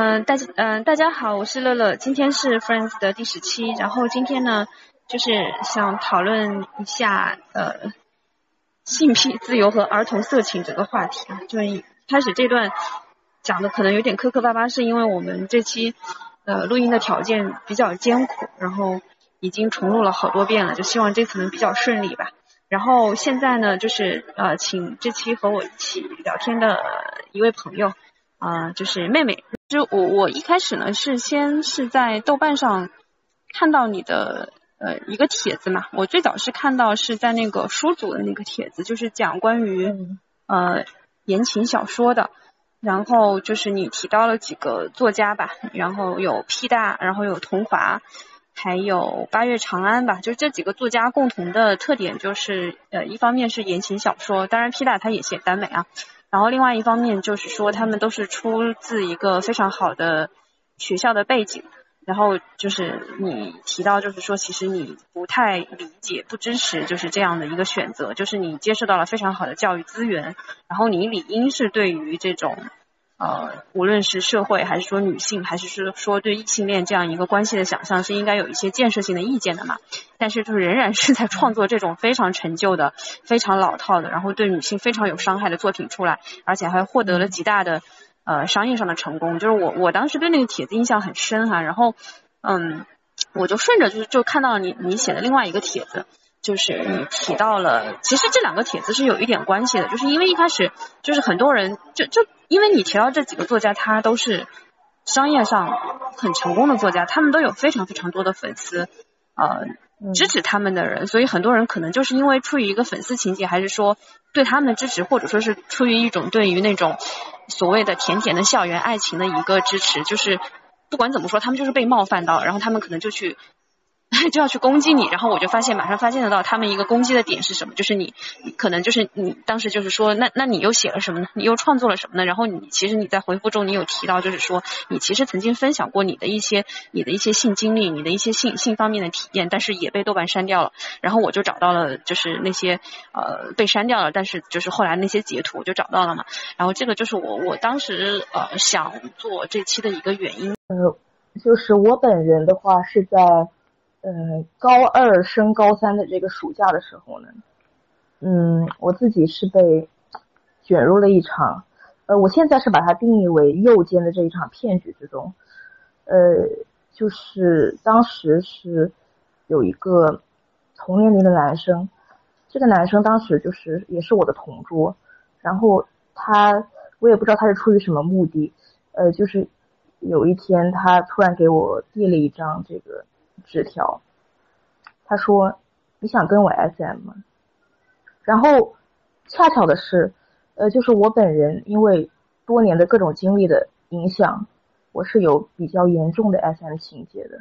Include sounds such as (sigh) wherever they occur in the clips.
嗯，大家嗯大家好，我是乐乐，今天是 Friends 的第十期，然后今天呢就是想讨论一下呃性癖自由和儿童色情这个话题啊，就是开始这段讲的可能有点磕磕巴巴，是因为我们这期呃录音的条件比较艰苦，然后已经重录了好多遍了，就希望这次能比较顺利吧。然后现在呢，就是呃，请这期和我一起聊天的一位朋友，啊，就是妹妹。就我我一开始呢是先是在豆瓣上看到你的呃一个帖子嘛，我最早是看到是在那个书组的那个帖子，就是讲关于呃言情小说的。然后就是你提到了几个作家吧，然后有 P 大，然后有桐华。还有八月长安吧，就这几个作家共同的特点就是，呃，一方面是言情小说，当然 P 大他也写耽美啊，然后另外一方面就是说他们都是出自一个非常好的学校的背景，然后就是你提到就是说其实你不太理解不支持就是这样的一个选择，就是你接受到了非常好的教育资源，然后你理应是对于这种。呃，无论是社会还是说女性，还是说说对异性恋这样一个关系的想象，是应该有一些建设性的意见的嘛？但是就是仍然是在创作这种非常陈旧的、非常老套的，然后对女性非常有伤害的作品出来，而且还获得了极大的呃商业上的成功。就是我我当时对那个帖子印象很深哈，然后嗯，我就顺着就是就看到你你写的另外一个帖子。就是你提到了，其实这两个帖子是有一点关系的，就是因为一开始就是很多人就就因为你提到这几个作家，他都是商业上很成功的作家，他们都有非常非常多的粉丝，呃，支持他们的人，所以很多人可能就是因为出于一个粉丝情节，还是说对他们的支持，或者说是出于一种对于那种所谓的甜甜的校园爱情的一个支持，就是不管怎么说，他们就是被冒犯到，然后他们可能就去。(laughs) 就要去攻击你，然后我就发现马上发现得到他们一个攻击的点是什么，就是你可能就是你当时就是说，那那你又写了什么呢？你又创作了什么呢？然后你其实你在回复中你有提到，就是说你其实曾经分享过你的一些你的一些性经历，你的一些性性方面的体验，但是也被豆瓣删掉了。然后我就找到了就是那些呃被删掉了，但是就是后来那些截图我就找到了嘛。然后这个就是我我当时呃想做这期的一个原因。呃，就是我本人的话是在。呃，高二升高三的这个暑假的时候呢，嗯，我自己是被卷入了一场，呃，我现在是把它定义为右肩的这一场骗局之中。呃，就是当时是有一个同年龄的男生，这个男生当时就是也是我的同桌，然后他我也不知道他是出于什么目的，呃，就是有一天他突然给我递了一张这个。纸条，他说：“你想跟我 SM 吗？”然后恰巧的是，呃，就是我本人因为多年的各种经历的影响，我是有比较严重的 SM 情节的。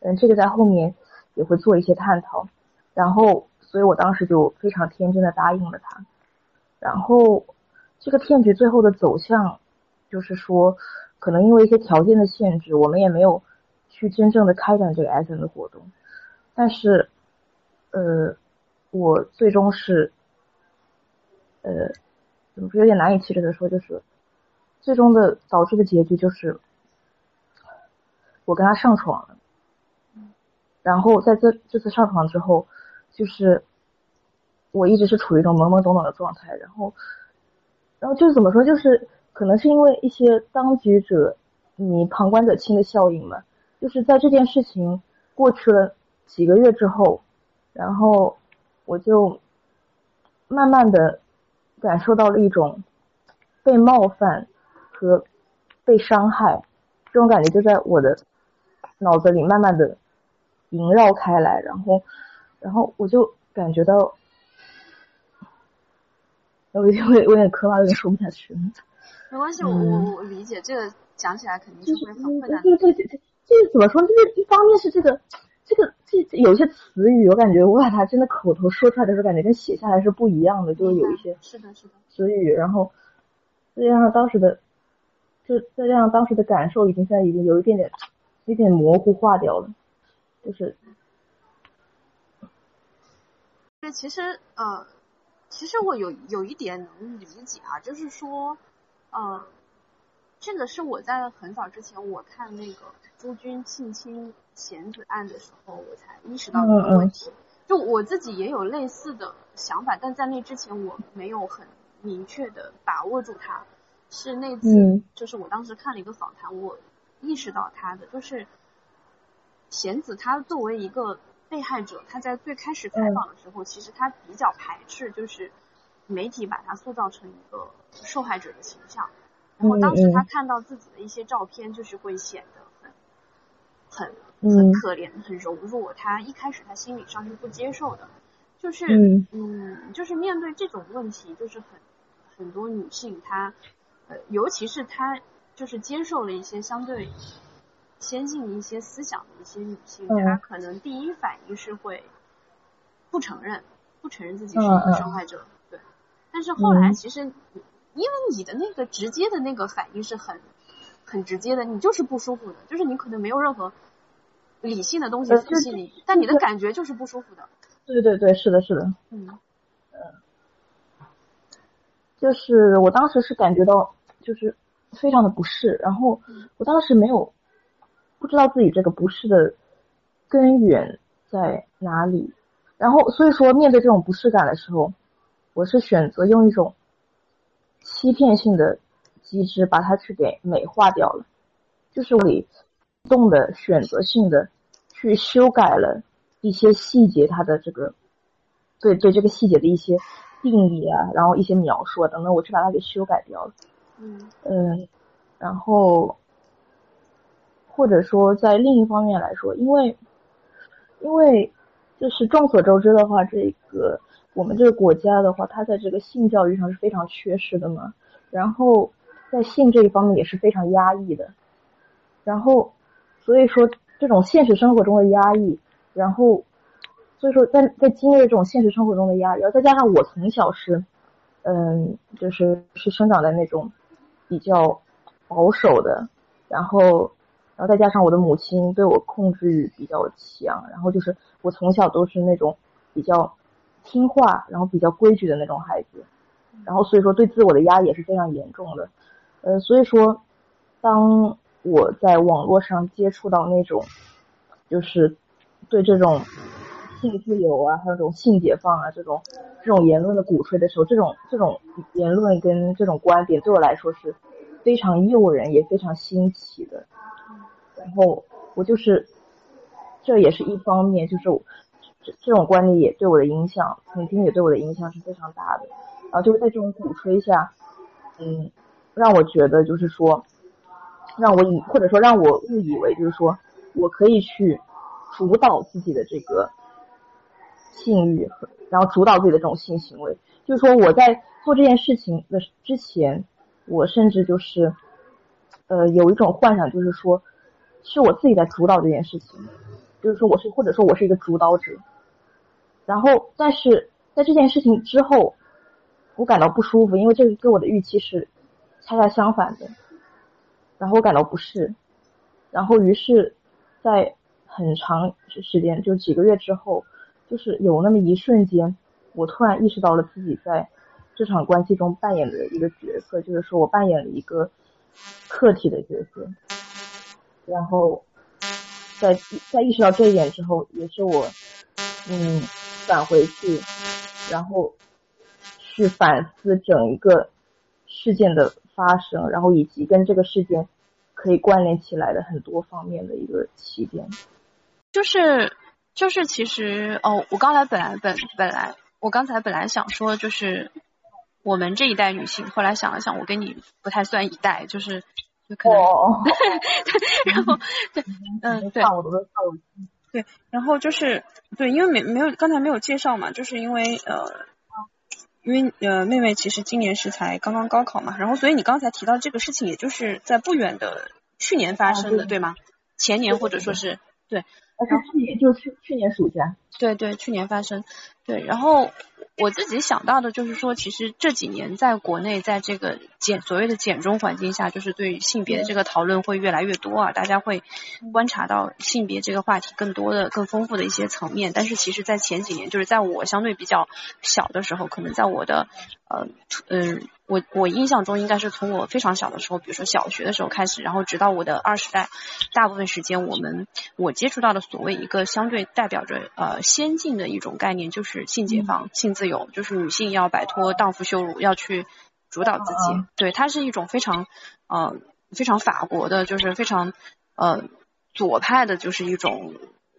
嗯，这个在后面也会做一些探讨。然后，所以我当时就非常天真的答应了他。然后，这个骗局最后的走向，就是说，可能因为一些条件的限制，我们也没有。去真正的开展这个 SM 的活动，但是，呃，我最终是，呃，怎么说有点难以启齿的说，就是最终的导致的结局就是我跟他上床了，然后在这这次上床之后，就是我一直是处于一种懵懵懂懂的状态，然后，然后就是怎么说，就是可能是因为一些当局者你旁观者清的效应嘛。就是在这件事情过去了几个月之后，然后我就慢慢的感受到了一种被冒犯和被伤害这种感觉，就在我的脑子里慢慢的萦绕开来，然后，然后我就感觉到，我有点我有点磕巴，有点说不下去。没关系，我我我理解这个讲起来肯定是会很困难。对对对。这是怎么说？就是一方面是这个，这个这有些词语，我感觉我把它真的口头说出来的时候，感觉跟写下来是不一样的，就是有一些是的，是的词语，然后再加上当时的，就再加上当时的感受，已经现在已经有一点点，有点模糊化掉了，就是。对，其实呃，其实我有有一点能理解啊，就是说，呃。这个是我在很早之前我看那个朱军性侵贤子案的时候，我才意识到这个问题。就我自己也有类似的想法，但在那之前我没有很明确的把握住它。是那次，就是我当时看了一个访谈，我意识到他的就是贤子，他作为一个被害者，他在最开始采访的时候，其实他比较排斥，就是媒体把他塑造成一个受害者的形象。然后当时他看到自己的一些照片，就是会显得很很很可怜、很柔弱。他一开始他心理上是不接受的，就是嗯，就是面对这种问题，就是很很多女性她。呃，尤其是她就是接受了一些相对先进的一些思想的一些女性，她可能第一反应是会不承认，不承认自己是一个受害者，对。但是后来其实，因为你的那个直接的那个反应是很很直接的，你就是不舒服的，就是你可能没有任何理性的东西在心里，但你的感觉就是不舒服的。对对对，是的，是的。嗯。就是我当时是感觉到。就是非常的不适，然后我当时没有不知道自己这个不适的根源在哪里，然后所以说面对这种不适感的时候，我是选择用一种欺骗性的机制把它去给美化掉了，就是我动的选择性的去修改了一些细节，它的这个对对这个细节的一些定义啊，然后一些描述啊等等，我去把它给修改掉了。嗯然后或者说在另一方面来说，因为因为就是众所周知的话，这个我们这个国家的话，它在这个性教育上是非常缺失的嘛。然后在性这一方面也是非常压抑的。然后所以说这种现实生活中的压抑，然后所以说在在经历这种现实生活中的压抑，然后再加上我从小是嗯就是是生长在那种。比较保守的，然后，然后再加上我的母亲对我控制欲比较强，然后就是我从小都是那种比较听话，然后比较规矩的那种孩子，然后所以说对自我的压抑也是非常严重的，呃，所以说当我在网络上接触到那种就是对这种性自由啊，还有这种性解放啊这种。这种言论的鼓吹的时候，这种这种言论跟这种观点对我来说是非常诱人也非常新奇的。然后我就是，这也是一方面，就是这种观念也对我的影响，曾经也对我的影响是非常大的。然后就是在这种鼓吹下，嗯，让我觉得就是说，让我以或者说让我误以为就是说我可以去主导自己的这个性欲。然后主导自己的这种性行为，就是说我在做这件事情的之前，我甚至就是，呃，有一种幻想，就是说，是我自己在主导这件事情，就是说我是或者说我是一个主导者。然后，但是在这件事情之后，我感到不舒服，因为这个跟我的预期是恰恰相反的。然后我感到不适，然后于是，在很长时间，就几个月之后。就是有那么一瞬间，我突然意识到了自己在这场关系中扮演的一个角色，就是说我扮演了一个客体的角色。然后在在意识到这一点之后，也是我嗯返回去，然后去反思整一个事件的发生，然后以及跟这个事件可以关联起来的很多方面的一个起点，就是。就是其实哦，我刚才本来本本来我刚才本来想说就是我们这一代女性，后来想了想，我跟你不太算一代，就是就可能，(laughs) 然后对，嗯对，对，然后就是对，因为没没有刚才没有介绍嘛，就是因为呃，因为呃妹妹其实今年是才刚刚高考嘛，然后所以你刚才提到这个事情，也就是在不远的去年发生的，对吗？前年或者说是对。而且去年，就去去年暑假。对对，去年发生。对，然后我自己想到的就是说，其实这几年在国内，在这个简所谓的简中环境下，就是对性别的这个讨论会越来越多啊，大家会观察到性别这个话题更多的、更丰富的一些层面。但是，其实，在前几年，就是在我相对比较小的时候，可能在我的呃嗯。我我印象中应该是从我非常小的时候，比如说小学的时候开始，然后直到我的二十代，大部分时间我们我接触到的所谓一个相对代表着呃先进的一种概念，就是性解放、性自由，就是女性要摆脱荡妇羞辱，要去主导自己。对，它是一种非常呃非常法国的，就是非常呃左派的，就是一种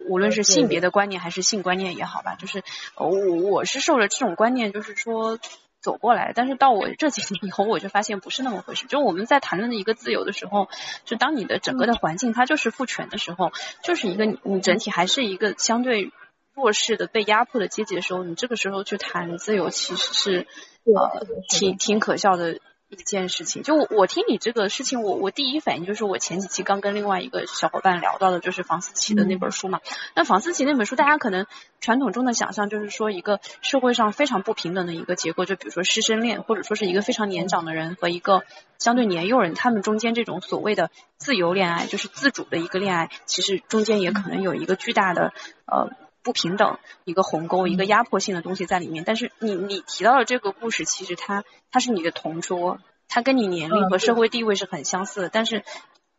无论是性别的观念还是性观念也好吧，就是我我是受了这种观念，就是说。走过来，但是到我这几年以后，我就发现不是那么回事。就我们在谈论的一个自由的时候，就当你的整个的环境它就是父权的时候，就是一个你你整体还是一个相对弱势的被压迫的阶级的时候，你这个时候去谈自由，其实是呃挺挺可笑的。一件事情，就我听你这个事情，我我第一反应就是我前几期刚跟另外一个小伙伴聊到的，就是房思琪的那本书嘛。那房思琪那本书，大家可能传统中的想象就是说一个社会上非常不平等的一个结构，就比如说师生恋，或者说是一个非常年长的人和一个相对年幼人，他们中间这种所谓的自由恋爱，就是自主的一个恋爱，其实中间也可能有一个巨大的呃。不平等，一个鸿沟，一个压迫性的东西在里面。但是你你提到的这个故事，其实他他是你的同桌，他跟你年龄和社会地位是很相似的。但是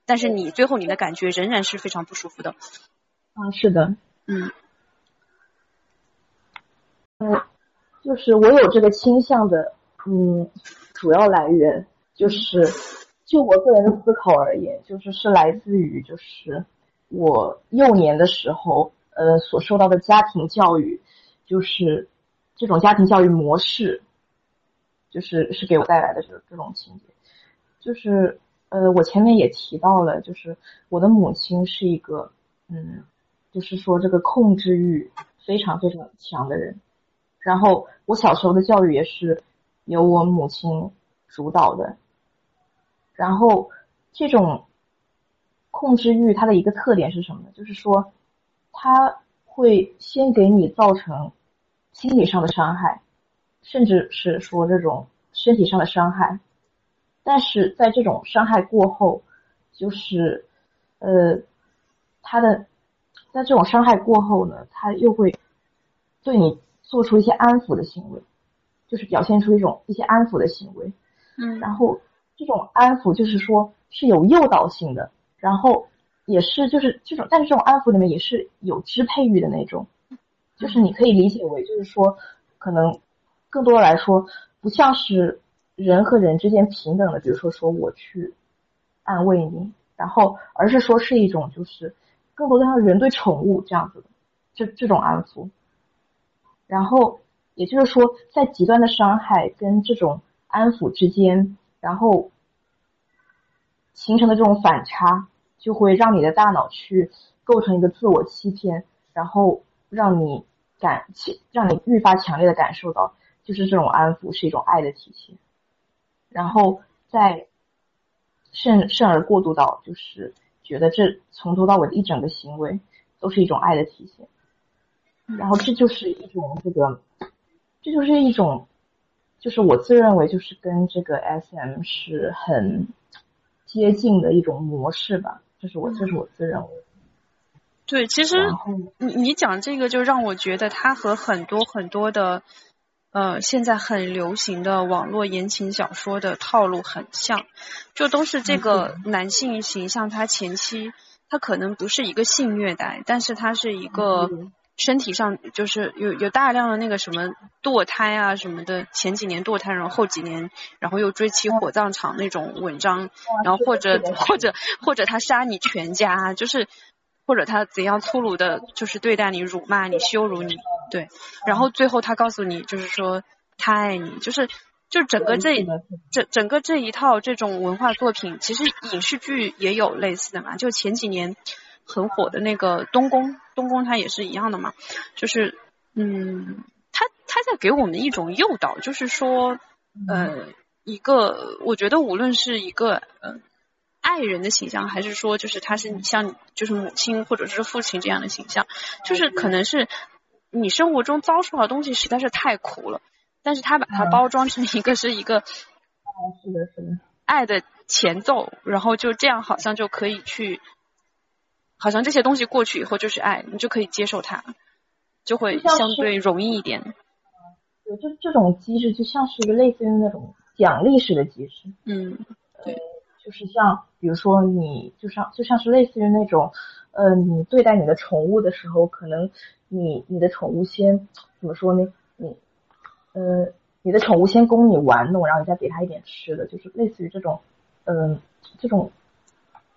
但是你最后你的感觉仍然是非常不舒服的。啊，是的，嗯，嗯，就是我有这个倾向的，嗯，主要来源就是就我个人的思考而言，就是是来自于就是我幼年的时候。呃，所受到的家庭教育，就是这种家庭教育模式，就是是给我带来的这这种情节，就是呃，我前面也提到了，就是我的母亲是一个，嗯，就是说这个控制欲非常非常强的人，然后我小时候的教育也是由我母亲主导的，然后这种控制欲它的一个特点是什么呢？就是说。他会先给你造成心理上的伤害，甚至是说这种身体上的伤害，但是在这种伤害过后，就是呃，他的在这种伤害过后呢，他又会对你做出一些安抚的行为，就是表现出一种一些安抚的行为，嗯，然后这种安抚就是说是有诱导性的，然后。也是，就是这种，但是这种安抚里面也是有支配欲的那种，就是你可以理解为，就是说，可能更多的来说，不像是人和人之间平等的，比如说说我去安慰你，然后，而是说是一种，就是更多的像人对宠物这样子的，这这种安抚，然后也就是说，在极端的伤害跟这种安抚之间，然后形成的这种反差。就会让你的大脑去构成一个自我欺骗，然后让你感，让你愈发强烈的感受到，就是这种安抚是一种爱的体现，然后再甚甚而过渡到，就是觉得这从头到尾的一整个行为都是一种爱的体现，然后这就是一种这个，这就是一种，就是我自认为就是跟这个 S M 是很接近的一种模式吧。这是我，这是我自认为。对，其实你你讲这个，就让我觉得它和很多很多的呃现在很流行的网络言情小说的套路很像，就都是这个男性形象，他前期他可能不是一个性虐待，但是他是一个。身体上就是有有大量的那个什么堕胎啊什么的，前几年堕胎，然后后几年，然后又追妻火葬场那种文章，然后或者或者或者他杀你全家，就是或者他怎样粗鲁的，就是对待你、辱骂你、羞辱你，对，然后最后他告诉你，就是说他爱你，就是就整个这整整个这一套这种文化作品，其实影视剧也有类似的嘛，就前几年。很火的那个东宫，东宫它也是一样的嘛，就是，嗯，它它在给我们一种诱导，就是说，呃，一个我觉得无论是一个呃爱人的形象，还是说就是他是你像就是母亲或者是父亲这样的形象，就是可能是你生活中遭受的东西实在是太苦了，但是他把它包装成一个是一个，哦，是的，是的，爱的前奏，然后就这样好像就可以去，好像这些东西过去以后就是爱，你就可以接受它，就会相对容易一点。对，就这种机制就像是一个类似于那种奖励式的机制。嗯，对，就是像比如说你就像就像是类似于那种，呃，你对待你的宠物的时候，可能你你的宠物先怎么说呢？你呃，你的宠物先供你玩弄，然后你再给它一点吃的，就是类似于这种，嗯，这种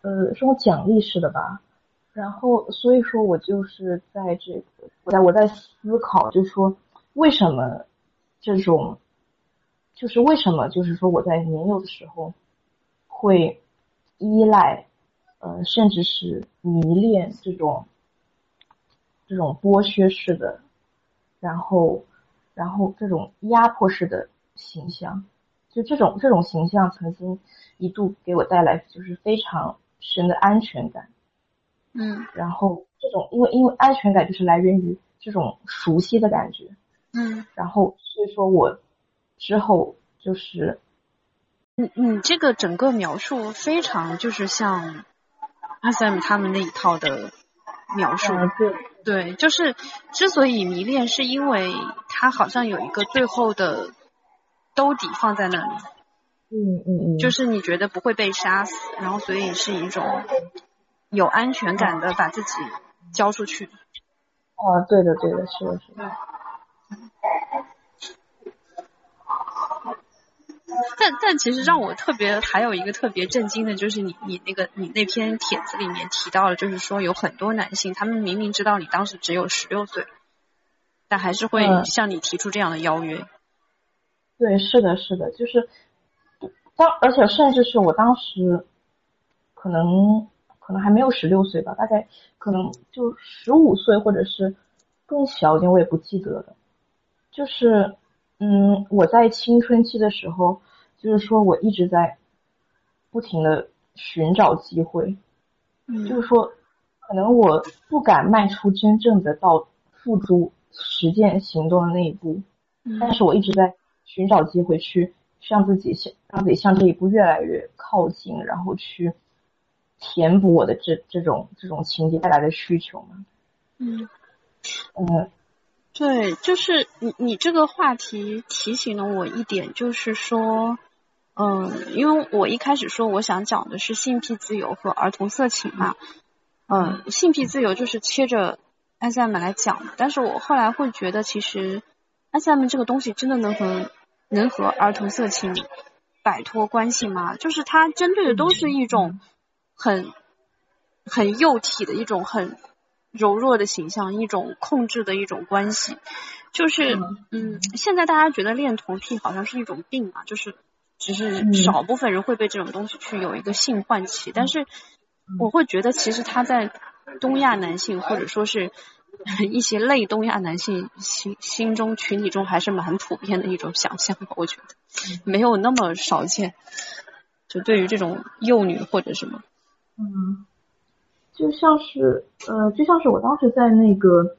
呃这种奖励式的吧。然后所以说我就是在这个我在我在思考，就是说为什么。这种就是为什么，就是说我在年幼的时候会依赖，呃，甚至是迷恋这种这种剥削式的，然后然后这种压迫式的形象，就这种这种形象曾经一度给我带来就是非常深的安全感，嗯，然后这种因为因为安全感就是来源于这种熟悉的感觉。嗯，然后所以说我之后就是，你你这个整个描述非常就是像阿 Sam 他们那一套的描述，对。对，就是之所以迷恋，是因为他好像有一个最后的兜底放在那里，嗯嗯嗯，就是你觉得不会被杀死，然后所以是一种有安全感的把自己交出去。哦，对的对的，是的是的。但但其实让我特别还有一个特别震惊的就是你你那个你那篇帖子里面提到了，就是说有很多男性，他们明明知道你当时只有十六岁，但还是会向你提出这样的邀约。对，是的，是的，就是当而且甚至是我当时可能可能还没有十六岁吧，大概可能就十五岁或者是更小一点，我也不记得了。就是，嗯，我在青春期的时候，就是说我一直在不停的寻找机会，嗯，就是说，可能我不敢迈出真正的到付诸实践行动的那一步，嗯，但是我一直在寻找机会去让自己向让自己向这一步越来越靠近，然后去填补我的这这种这种情节带来的需求嘛，嗯，嗯。对，就是你你这个话题提醒了我一点，就是说，嗯，因为我一开始说我想讲的是性癖自由和儿童色情嘛，嗯，性癖自由就是切着 S M 来讲，但是我后来会觉得，其实 S M 这个东西真的能和能和儿童色情摆脱关系吗？就是它针对的都是一种很很幼体的一种很。柔弱的形象，一种控制的一种关系，就是嗯，现在大家觉得恋童癖好像是一种病嘛，就是只是少部分人会被这种东西去有一个性唤起，但是我会觉得其实他在东亚男性或者说是一些类东亚男性心心中群体中还是蛮普遍的一种想象吧，我觉得没有那么少见，就对于这种幼女或者什么，嗯。就像是呃，就像是我当时在那个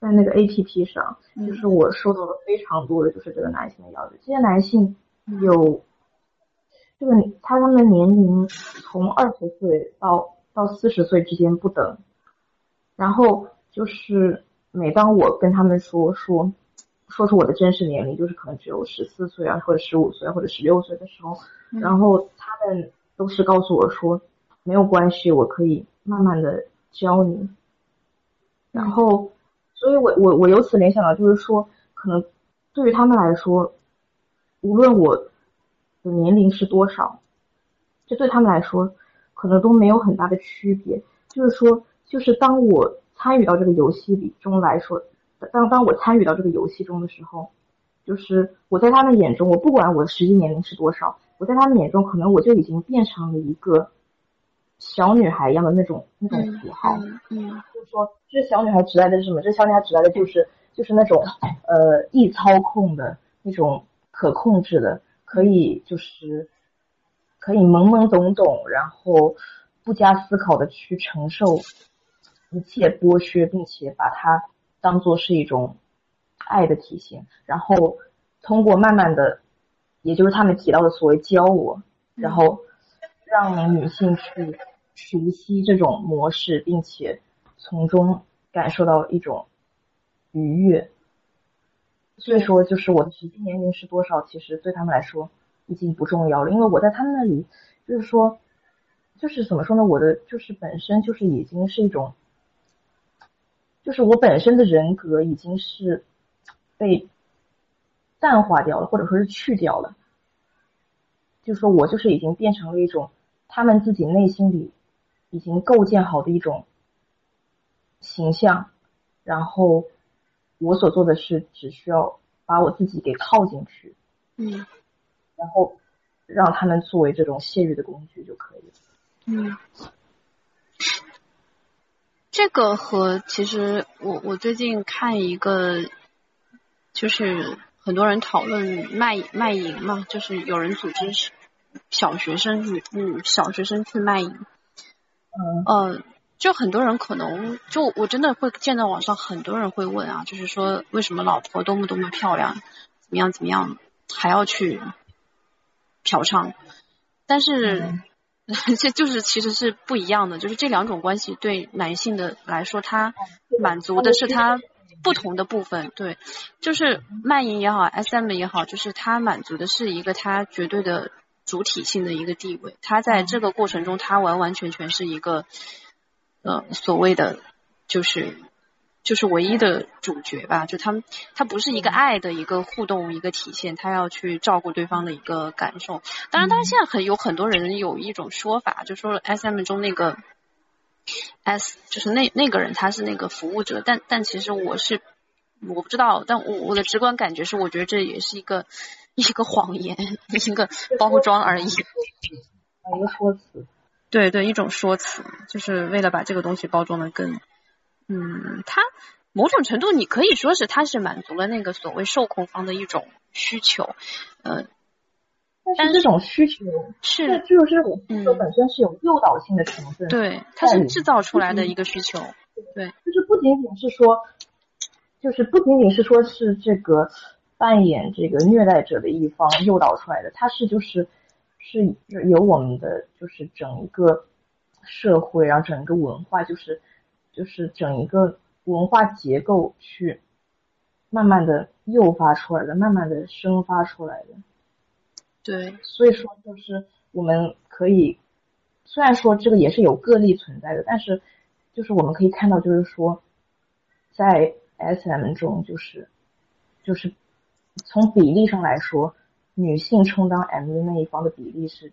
在那个 A P P 上，就是我收到了非常多的就是这个男性的邀约。这些男性有这个他他们的年龄从二十岁到到四十岁之间不等，然后就是每当我跟他们说说说出我的真实年龄，就是可能只有十四岁啊，或者十五岁或者十六岁的时候，然后他们都是告诉我说没有关系，我可以。慢慢的教你，然后，所以我我我由此联想到，就是说，可能对于他们来说，无论我的年龄是多少，这对他们来说，可能都没有很大的区别。就是说，就是当我参与到这个游戏里中来说，当当我参与到这个游戏中的时候，就是我在他们眼中，我不管我的实际年龄是多少，我在他们眼中，可能我就已经变成了一个。小女孩一样的那种那种符号，嗯，就是说，这小女孩指代的是什么？这小女孩指代的就是就是那种呃易操控的那种可控制的，可以就是可以懵懵懂懂，然后不加思考的去承受一切剥削，并且把它当做是一种爱的体现，然后通过慢慢的，也就是他们提到的所谓教我，然后让女性去熟悉这种模式，并且从中感受到一种愉悦。所以说，就是我的实际年龄是多少，其实对他们来说已经不重要了，因为我在他们那里，就是说，就是怎么说呢，我的就是本身就是已经是一种。就是我本身的人格已经是被淡化掉了，或者说是去掉了。就是说我就是已经变成了一种他们自己内心里已经构建好的一种形象，然后我所做的事只需要把我自己给套进去，嗯，然后让他们作为这种泄欲的工具就可以了，嗯。这个和其实我我最近看一个，就是很多人讨论卖卖淫嘛，就是有人组织小学生女女小学生去卖淫，嗯呃，就很多人可能就我真的会见到网上很多人会问啊，就是说为什么老婆多么多么漂亮，怎么样怎么样还要去嫖娼，但是。(laughs) 这就是其实是不一样的，就是这两种关系对男性的来说，他满足的是他不同的部分。对，就是卖淫也好，SM 也好，就是他满足的是一个他绝对的主体性的一个地位。他在这个过程中，他完完全全是一个呃所谓的就是。就是唯一的主角吧，就他们，他不是一个爱的一个互动一个体现，他要去照顾对方的一个感受。当然，当然现在很有很多人有一种说法，就说 S M 中那个 S 就是那那个人他是那个服务者，但但其实我是我不知道，但我我的直观感觉是，我觉得这也是一个一个谎言，一个包装而已，一个说辞。对对，一种说辞，就是为了把这个东西包装的更。嗯，它某种程度你可以说是它是满足了那个所谓受控方的一种需求，呃，但是这种需求是就是这种需求本身是有诱导性的成分，对，它是制造出来的一个需求，对，就是不仅仅是说，就是不仅仅是说是这个扮演这个虐待者的一方诱导出来的，它是就是是由我们的就是整一个社会，然后整个文化就是。就是整一个文化结构去慢慢的诱发出来的，慢慢的生发出来的。对，所以说就是我们可以，虽然说这个也是有个例存在的，但是就是我们可以看到，就是说在 S M 中，就是就是从比例上来说，女性充当 M V 那一方的比例是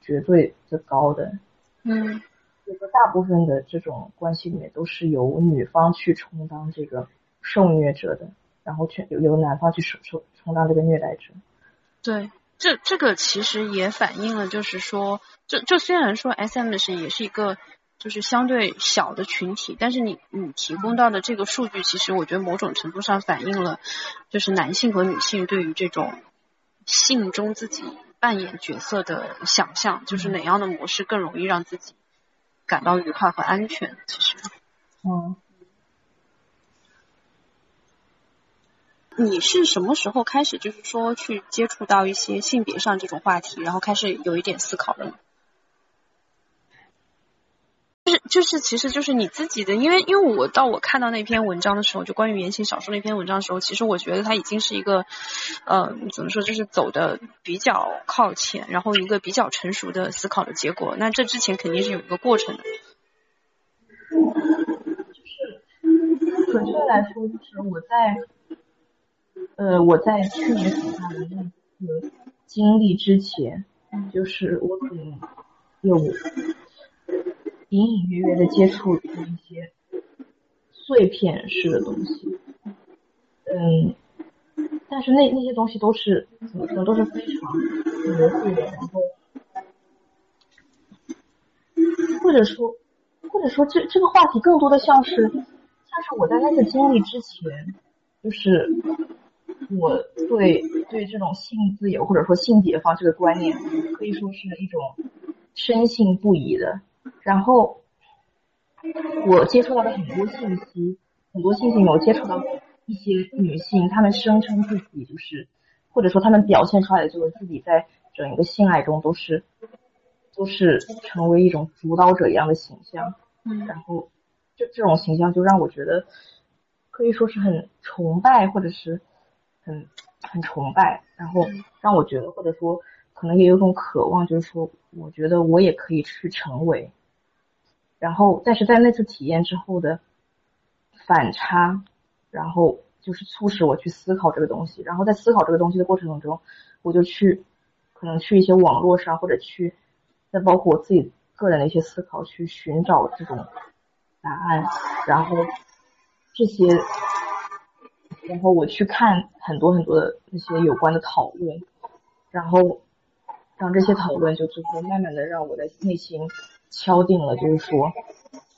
绝对的高的。嗯。就是大部分的这种关系里面都是由女方去充当这个受虐者的，然后去由由男方去充充充当这个虐待者。对，这这个其实也反映了，就是说，就就虽然说 S M 是也是一个就是相对小的群体，但是你你提供到的这个数据，其实我觉得某种程度上反映了，就是男性和女性对于这种性中自己扮演角色的想象，就是哪样的模式更容易让自己。感到愉快和安全，其实，嗯，你是什么时候开始，就是说去接触到一些性别上这种话题，然后开始有一点思考的呢？就是就是，其实就是你自己的，因为因为我到我看到那篇文章的时候，就关于言情小说那篇文章的时候，其实我觉得它已经是一个，呃，怎么说，就是走的比较靠前，然后一个比较成熟的思考的结果。那这之前肯定是有一个过程的。就是准确来说，就是我在，呃，我在去年暑假的那个经历之前，就是我可能有。隐隐约约的接触一些碎片式的东西，嗯，但是那那些东西都是怎么说，都是非常模糊的，然后或者说或者说这这个话题更多的像是像是我在那次经历之前，就是我对对这种性自由或者说性解放这个观念可以说是一种深信不疑的。然后我接触到的很多信息，很多性行为接触到一些女性，她们声称自己就是，或者说她们表现出来的就是自己在整一个性爱中都是都是成为一种主导者一样的形象，嗯，然后这这种形象就让我觉得可以说是很崇拜，或者是很很崇拜，然后让我觉得或者说可能也有种渴望，就是说我觉得我也可以去成为。然后，但是在那次体验之后的反差，然后就是促使我去思考这个东西。然后在思考这个东西的过程当中，我就去可能去一些网络上，或者去再包括我自己个人的一些思考，去寻找这种答案。然后这些，然后我去看很多很多的那些有关的讨论，然后让这些讨论就最后慢慢的让我的内心。敲定了，就是说，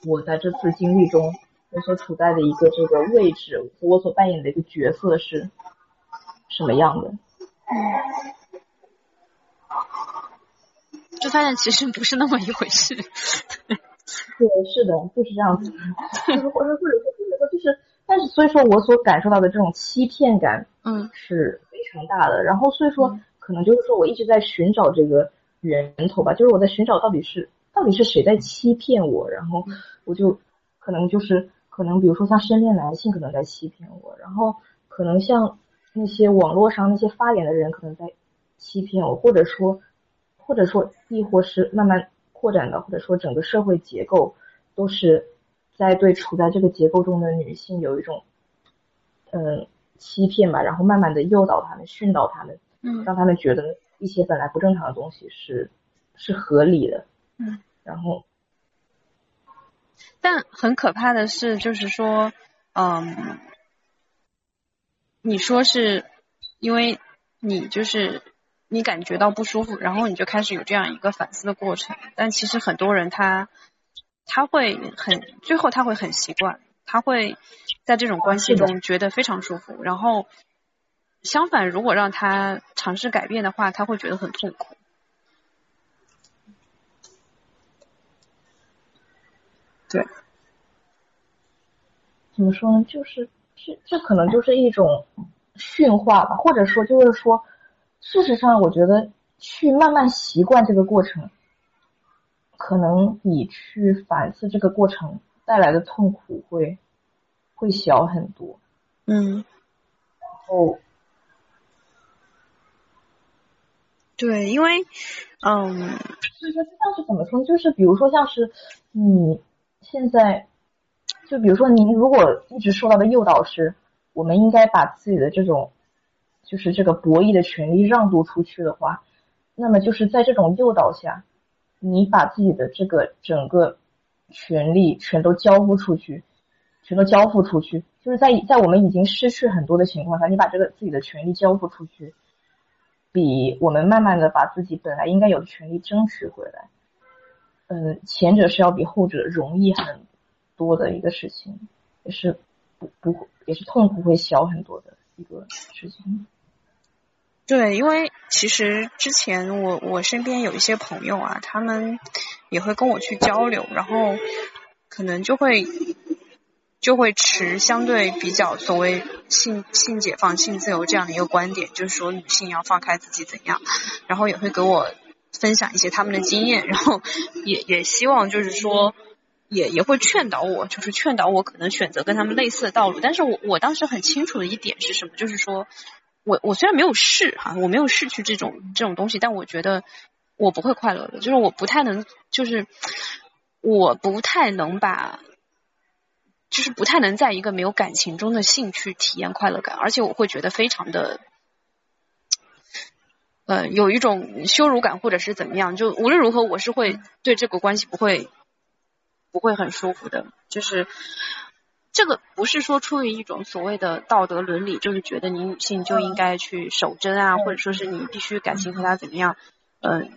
我在这次经历中，我所处在的一个这个位置，我所扮演的一个角色是什么样的？嗯，(laughs) 就发现其实不是那么一回事。(laughs) 对，是的，就是这样子。就是或者或者说或者说就是，但是所以说我所感受到的这种欺骗感，嗯，是非常大的。然后所以说，可能就是说我一直在寻找这个源头吧，就是我在寻找到底是。到底是谁在欺骗我？然后我就可能就是可能，比如说像身边男性可能在欺骗我，然后可能像那些网络上那些发言的人可能在欺骗我，或者说或者说亦或是慢慢扩展的，或者说整个社会结构都是在对处在这个结构中的女性有一种嗯欺骗吧，然后慢慢的诱导他们、训导他们，嗯，让他们觉得一些本来不正常的东西是是合理的。嗯，然后，但很可怕的是，就是说，嗯，你说是因为你就是你感觉到不舒服，然后你就开始有这样一个反思的过程。但其实很多人他他会很最后他会很习惯，他会在这种关系中觉得非常舒服。然后相反，如果让他尝试改变的话，他会觉得很痛苦。对，怎么说呢？就是这这可能就是一种驯化吧，或者说就是说，事实上，我觉得去慢慢习惯这个过程，可能比去反思这个过程带来的痛苦会会小很多。嗯。然后，对，因为，嗯，所以说就像是怎么说？就是比如说像是你。现在，就比如说，您如果一直受到的诱导是，我们应该把自己的这种，就是这个博弈的权利让渡出去的话，那么就是在这种诱导下，你把自己的这个整个权利全都交付出去，全都交付出去，就是在在我们已经失去很多的情况下，你把这个自己的权利交付出去，比我们慢慢的把自己本来应该有的权利争取回来。嗯，前者是要比后者容易很多的一个事情，也是不不也是痛苦会小很多的一个事情。对，因为其实之前我我身边有一些朋友啊，他们也会跟我去交流，然后可能就会就会持相对比较所谓性性解放、性自由这样的一个观点，就是说女性要放开自己怎样，然后也会给我。分享一些他们的经验，然后也也希望就是说，也也会劝导我，就是劝导我可能选择跟他们类似的道路。但是我我当时很清楚的一点是什么，就是说我我虽然没有试哈，我没有试去这种这种东西，但我觉得我不会快乐的，就是我不太能，就是我不太能把，就是不太能在一个没有感情中的性去体验快乐感，而且我会觉得非常的。呃，有一种羞辱感，或者是怎么样，就无论如何，我是会对这个关系不会不会很舒服的。就是这个不是说出于一种所谓的道德伦理，就是觉得你女性就应该去守贞啊，或者说是你必须感情和他怎么样。嗯，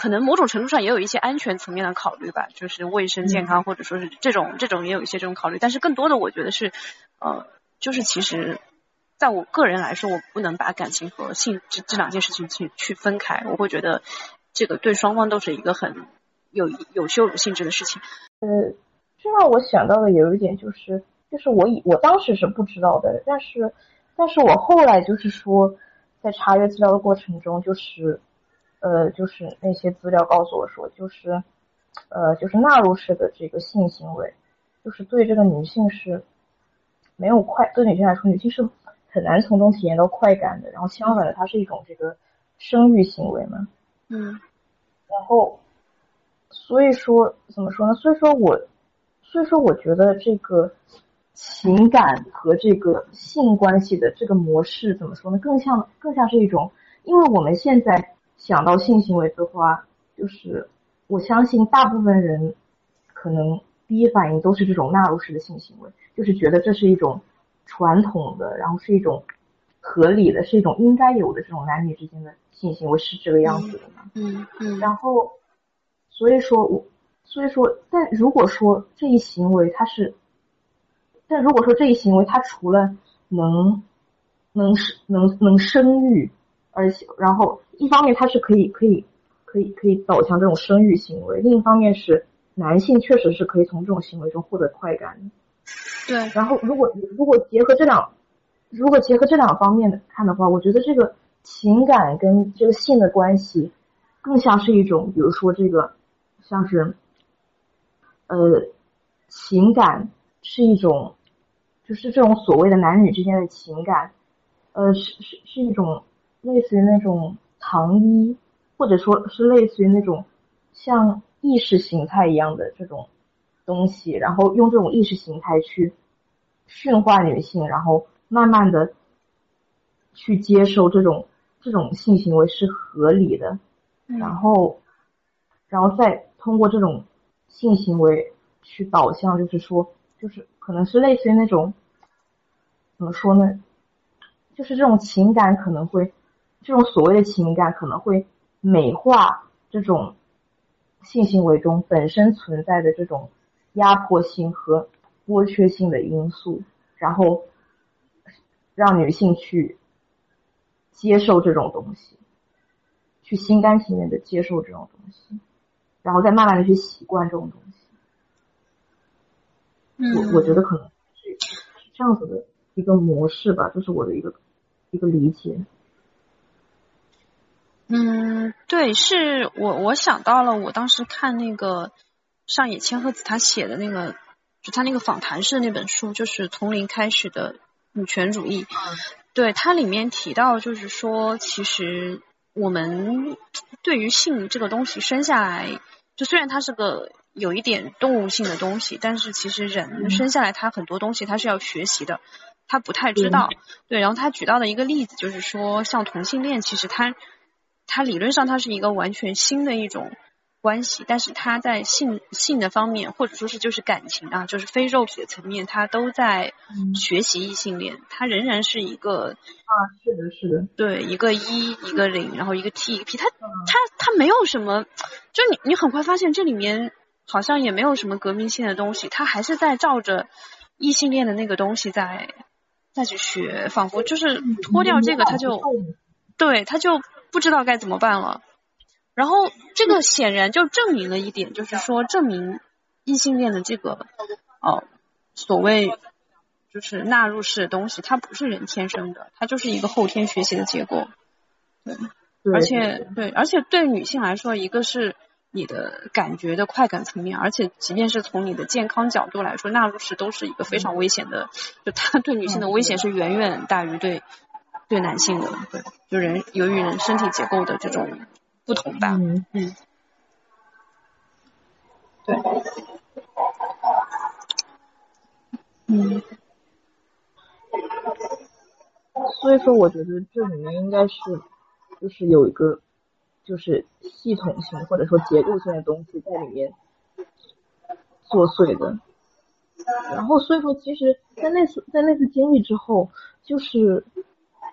可能某种程度上也有一些安全层面的考虑吧，就是卫生健康，或者说是这种这种也有一些这种考虑。但是更多的，我觉得是呃，就是其实。在我个人来说，我不能把感情和性这这两件事情去去分开，我会觉得这个对双方都是一个很有有羞辱性质的事情。呃，这让我想到的有一点就是，就是我以我当时是不知道的，但是但是我后来就是说，在查阅资料的过程中，就是呃就是那些资料告诉我说，就是呃就是纳入式的这个性行为，就是对这个女性是没有快，对女性来说，女性是很难从中体验到快感的。然后相反的，它是一种这个生育行为嘛。嗯。然后，所以说怎么说呢？所以说我，所以说我觉得这个情感和这个性关系的这个模式怎么说呢？更像更像是一种，因为我们现在想到性行为的话，就是我相信大部分人可能第一反应都是这种纳入式的性行为，就是觉得这是一种传统的，然后是一种合理的，是一种应该有的这种男女之间的。性行为是这个样子的嘛？嗯嗯。然后，所以说我，所以说，但如果说这一行为它是，但如果说这一行为它除了能能生能能生育，而且然后一方面它是可以可以可以可以导向这种生育行为，另一方面是男性确实是可以从这种行为中获得快感的。对。然后如果如果结合这两，如果结合这两方面的看的话，我觉得这个。情感跟这个性的关系，更像是一种，比如说这个，像是，呃，情感是一种，就是这种所谓的男女之间的情感，呃，是是是一种类似于那种糖衣，或者说是类似于那种像意识形态一样的这种东西，然后用这种意识形态去驯化女性，然后慢慢的去接受这种。这种性行为是合理的，然后，然后再通过这种性行为去导向，就是说，就是可能是类似于那种，怎么说呢？就是这种情感可能会，这种所谓的情感可能会美化这种性行为中本身存在的这种压迫性和剥削性的因素，然后让女性去。接受这种东西，去心甘情愿的接受这种东西，然后再慢慢的去习惯这种东西。我我觉得可能是这样子的一个模式吧，这是我的一个一个理解。嗯，对，是我我想到了，我当时看那个上野千鹤子他写的那个，就他那个访谈式的那本书，就是从零开始的女权主义。对它里面提到，就是说，其实我们对于性这个东西生下来，就虽然它是个有一点动物性的东西，但是其实人生下来，他很多东西他是要学习的，他不太知道。对，然后他举到的一个例子就是说，像同性恋，其实他他理论上它是一个完全新的一种。关系，但是它在性性的方面，或者说是就是感情啊，就是非肉体的层面，它都在学习异性恋，它仍然是一个啊，是的，是的，对，一个一，一个零，然后一个 T，一个 P，它它它没有什么，就你你很快发现这里面好像也没有什么革命性的东西，它还是在照着异性恋的那个东西在再去学，仿佛就是脱掉这个它就对他就不知道该怎么办了。然后这个显然就证明了一点，就是说证明异性恋的这个哦所谓就是纳入式的东西，它不是人天生的，它就是一个后天学习的结果。对，而且对，而且对女性来说，一个是你的感觉的快感层面，而且即便是从你的健康角度来说，纳入式都是一个非常危险的，就它对女性的危险是远远大于对对男性的。对，就人由于人身体结构的这种。不同吧，嗯嗯，对，嗯，所以说我觉得这里面应该是就是有一个就是系统性或者说结构性的东西在里面作祟的，然后所以说其实，在那次在那次经历之后，就是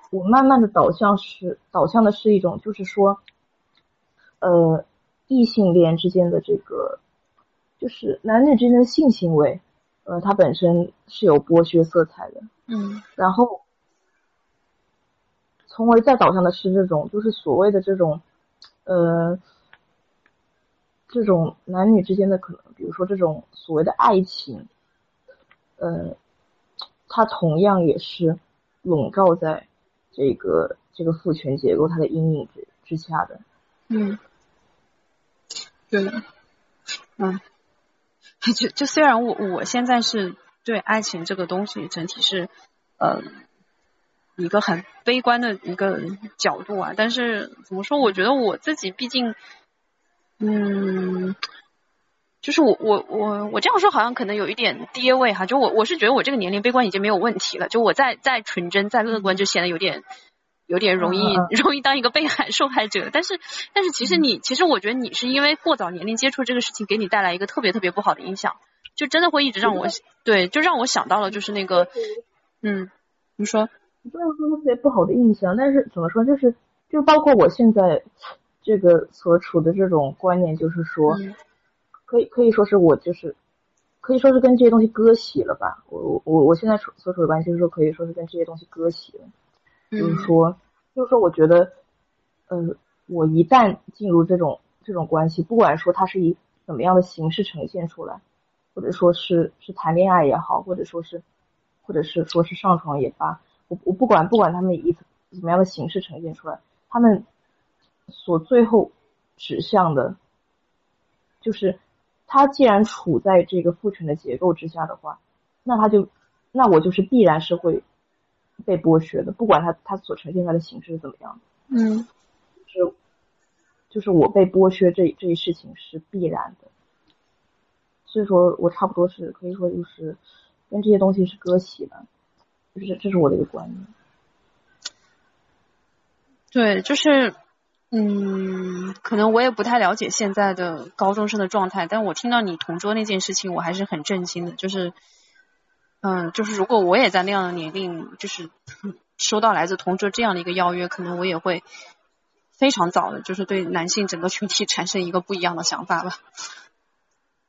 我慢慢的导向是导向的是一种就是说。呃，异性恋之间的这个，就是男女之间的性行为，呃，它本身是有剥削色彩的。嗯。然后，从而再导向的是这种，就是所谓的这种，呃，这种男女之间的可能，比如说这种所谓的爱情，呃，它同样也是笼罩在这个这个父权结构它的阴影之之下的。嗯，对，嗯，就就虽然我我现在是对爱情这个东西整体是呃一个很悲观的一个角度啊，但是怎么说？我觉得我自己毕竟，嗯。就是我我我我这样说好像可能有一点跌位哈，就我我是觉得我这个年龄悲观已经没有问题了，就我再再纯真再乐观就显得有点有点容易 (laughs) 容易当一个被害受害者，但是但是其实你其实我觉得你是因为过早年龄接触这个事情，给你带来一个特别特别不好的影响，就真的会一直让我对，就让我想到了就是那个嗯，你说。不能说特别不好的印象，但是怎么说就是就包括我现在这个所处的这种观念，就是说。可以可以说是我就是，可以说是跟这些东西割席了吧。我我我我现在所所处的关系就是说，可以说是跟这些东西割席了。就是说，就是说，我觉得，呃，我一旦进入这种这种关系，不管说它是以怎么样的形式呈现出来，或者说是是谈恋爱也好，或者说是，或者是说是上床也罢，我我不管不管他们以怎么样的形式呈现出来，他们所最后指向的，就是。他既然处在这个父权的结构之下的话，那他就，那我就是必然是会被剥削的，不管他他所呈现出来的形式是怎么样的。嗯，就就是我被剥削这这一事情是必然的，所以说我差不多是可以说就是跟这些东西是割席的，就是这是我的一个观念。对，就是。嗯，可能我也不太了解现在的高中生的状态，但我听到你同桌那件事情，我还是很震惊的。就是，嗯，就是如果我也在那样的年龄，就是收到来自同桌这样的一个邀约，可能我也会非常早的，就是对男性整个群体产生一个不一样的想法吧。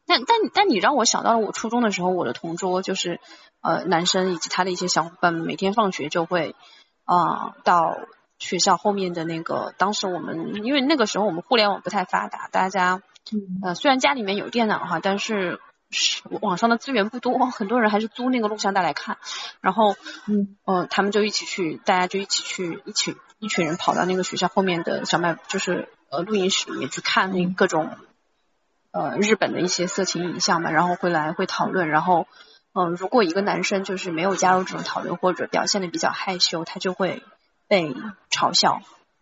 但但但你让我想到了我初中的时候，我的同桌就是呃男生以及他的一些小伙伴，每天放学就会啊到。学校后面的那个，当时我们因为那个时候我们互联网不太发达，大家呃虽然家里面有电脑哈，但是网上的资源不多，(laughs) 很多人还是租那个录像带来看。然后嗯呃他们就一起去，大家就一起去，一起一群人跑到那个学校后面的小卖，就是呃录音室里面去看那各种呃日本的一些色情影像嘛，然后会来会讨论。然后嗯如果一个男生就是没有加入这种讨论或者表现的比较害羞，他就会。被嘲笑，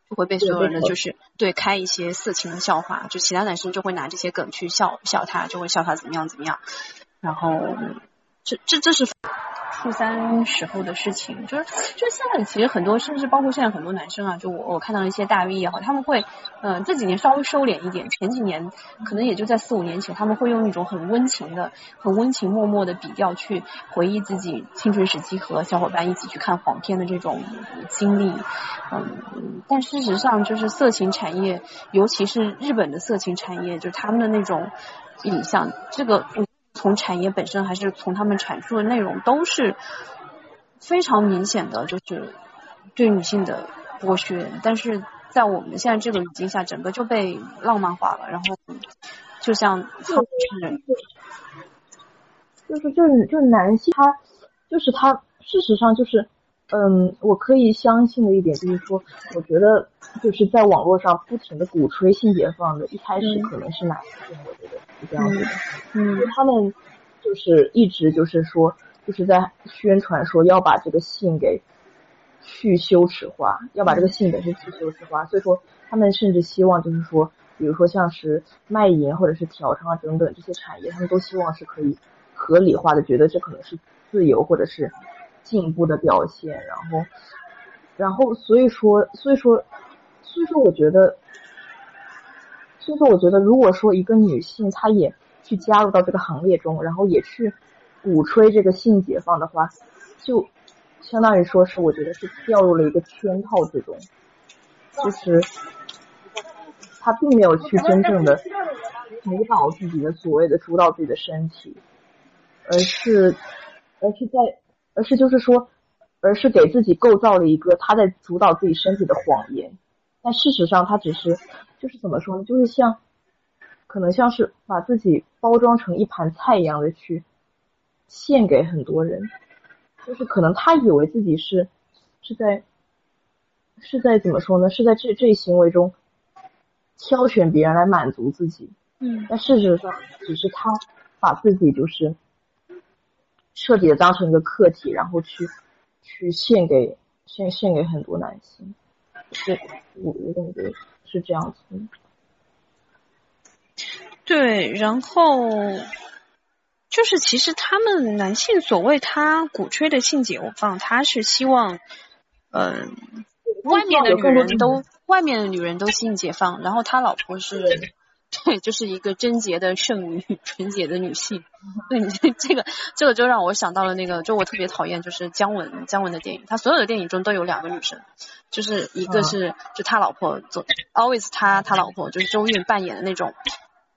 就会被所有人的就是对开一些色情的笑话，就其他男生就会拿这些梗去笑笑他，就会笑他怎么样怎么样，然后这这这是。初三时候的事情，就是就是现在其实很多，甚至包括现在很多男生啊，就我我看到一些大 V 也好，他们会嗯这几年稍微收敛一点，前几年可能也就在四五年前，他们会用一种很温情的、很温情脉脉的笔调去回忆自己青春时期和小伙伴一起去看黄片的这种经历，嗯，但事实上就是色情产业，尤其是日本的色情产业，就是他们的那种影像，这个。从产业本身还是从他们阐述的内容，都是非常明显的，就是对女性的剥削。但是在我们现在这个语境下，整个就被浪漫化了。然后就像就是就是就是就是男性他就是他，事实上就是嗯，我可以相信的一点就是说，我觉得就是在网络上不停的鼓吹性解放的，一开始可能是男性，我觉得。是这样子的，嗯，他们就是一直就是说，就是在宣传说要把这个性给去羞耻化，要把这个性本身去羞耻化，所以说他们甚至希望就是说，比如说像是卖淫或者是嫖娼啊等等这些产业，他们都希望是可以合理化的，觉得这可能是自由或者是进一步的表现，然后，然后所以说，所以说，所以说，我觉得。所以说，我觉得如果说一个女性她也去加入到这个行列中，然后也去鼓吹这个性解放的话，就相当于说是我觉得是掉入了一个圈套之中，就是她并没有去真正的主导自己的所谓的主导自己的身体，而是而是在而是就是说，而是给自己构造了一个他在主导自己身体的谎言，但事实上他只是。就是怎么说呢？就是像，可能像是把自己包装成一盘菜一样的去献给很多人，就是可能他以为自己是是在是在怎么说呢？是在这这一行为中挑选别人来满足自己。嗯但事实上，只是他把自己就是彻底的当成一个客体，然后去去献给献献给很多男性。是我我感觉是这样子。对，然后就是其实他们男性所谓他鼓吹的性解放，他是希望，嗯、外面的女人都外面的女人都性解放，然后他老婆是，对，就是一个贞洁的圣女，纯洁的女性。(laughs) 对你这这个这个就让我想到了那个，就我特别讨厌就是姜文姜文的电影，他所有的电影中都有两个女生，就是一个是就他老婆做 always 他他老婆就是周韵扮演的那种，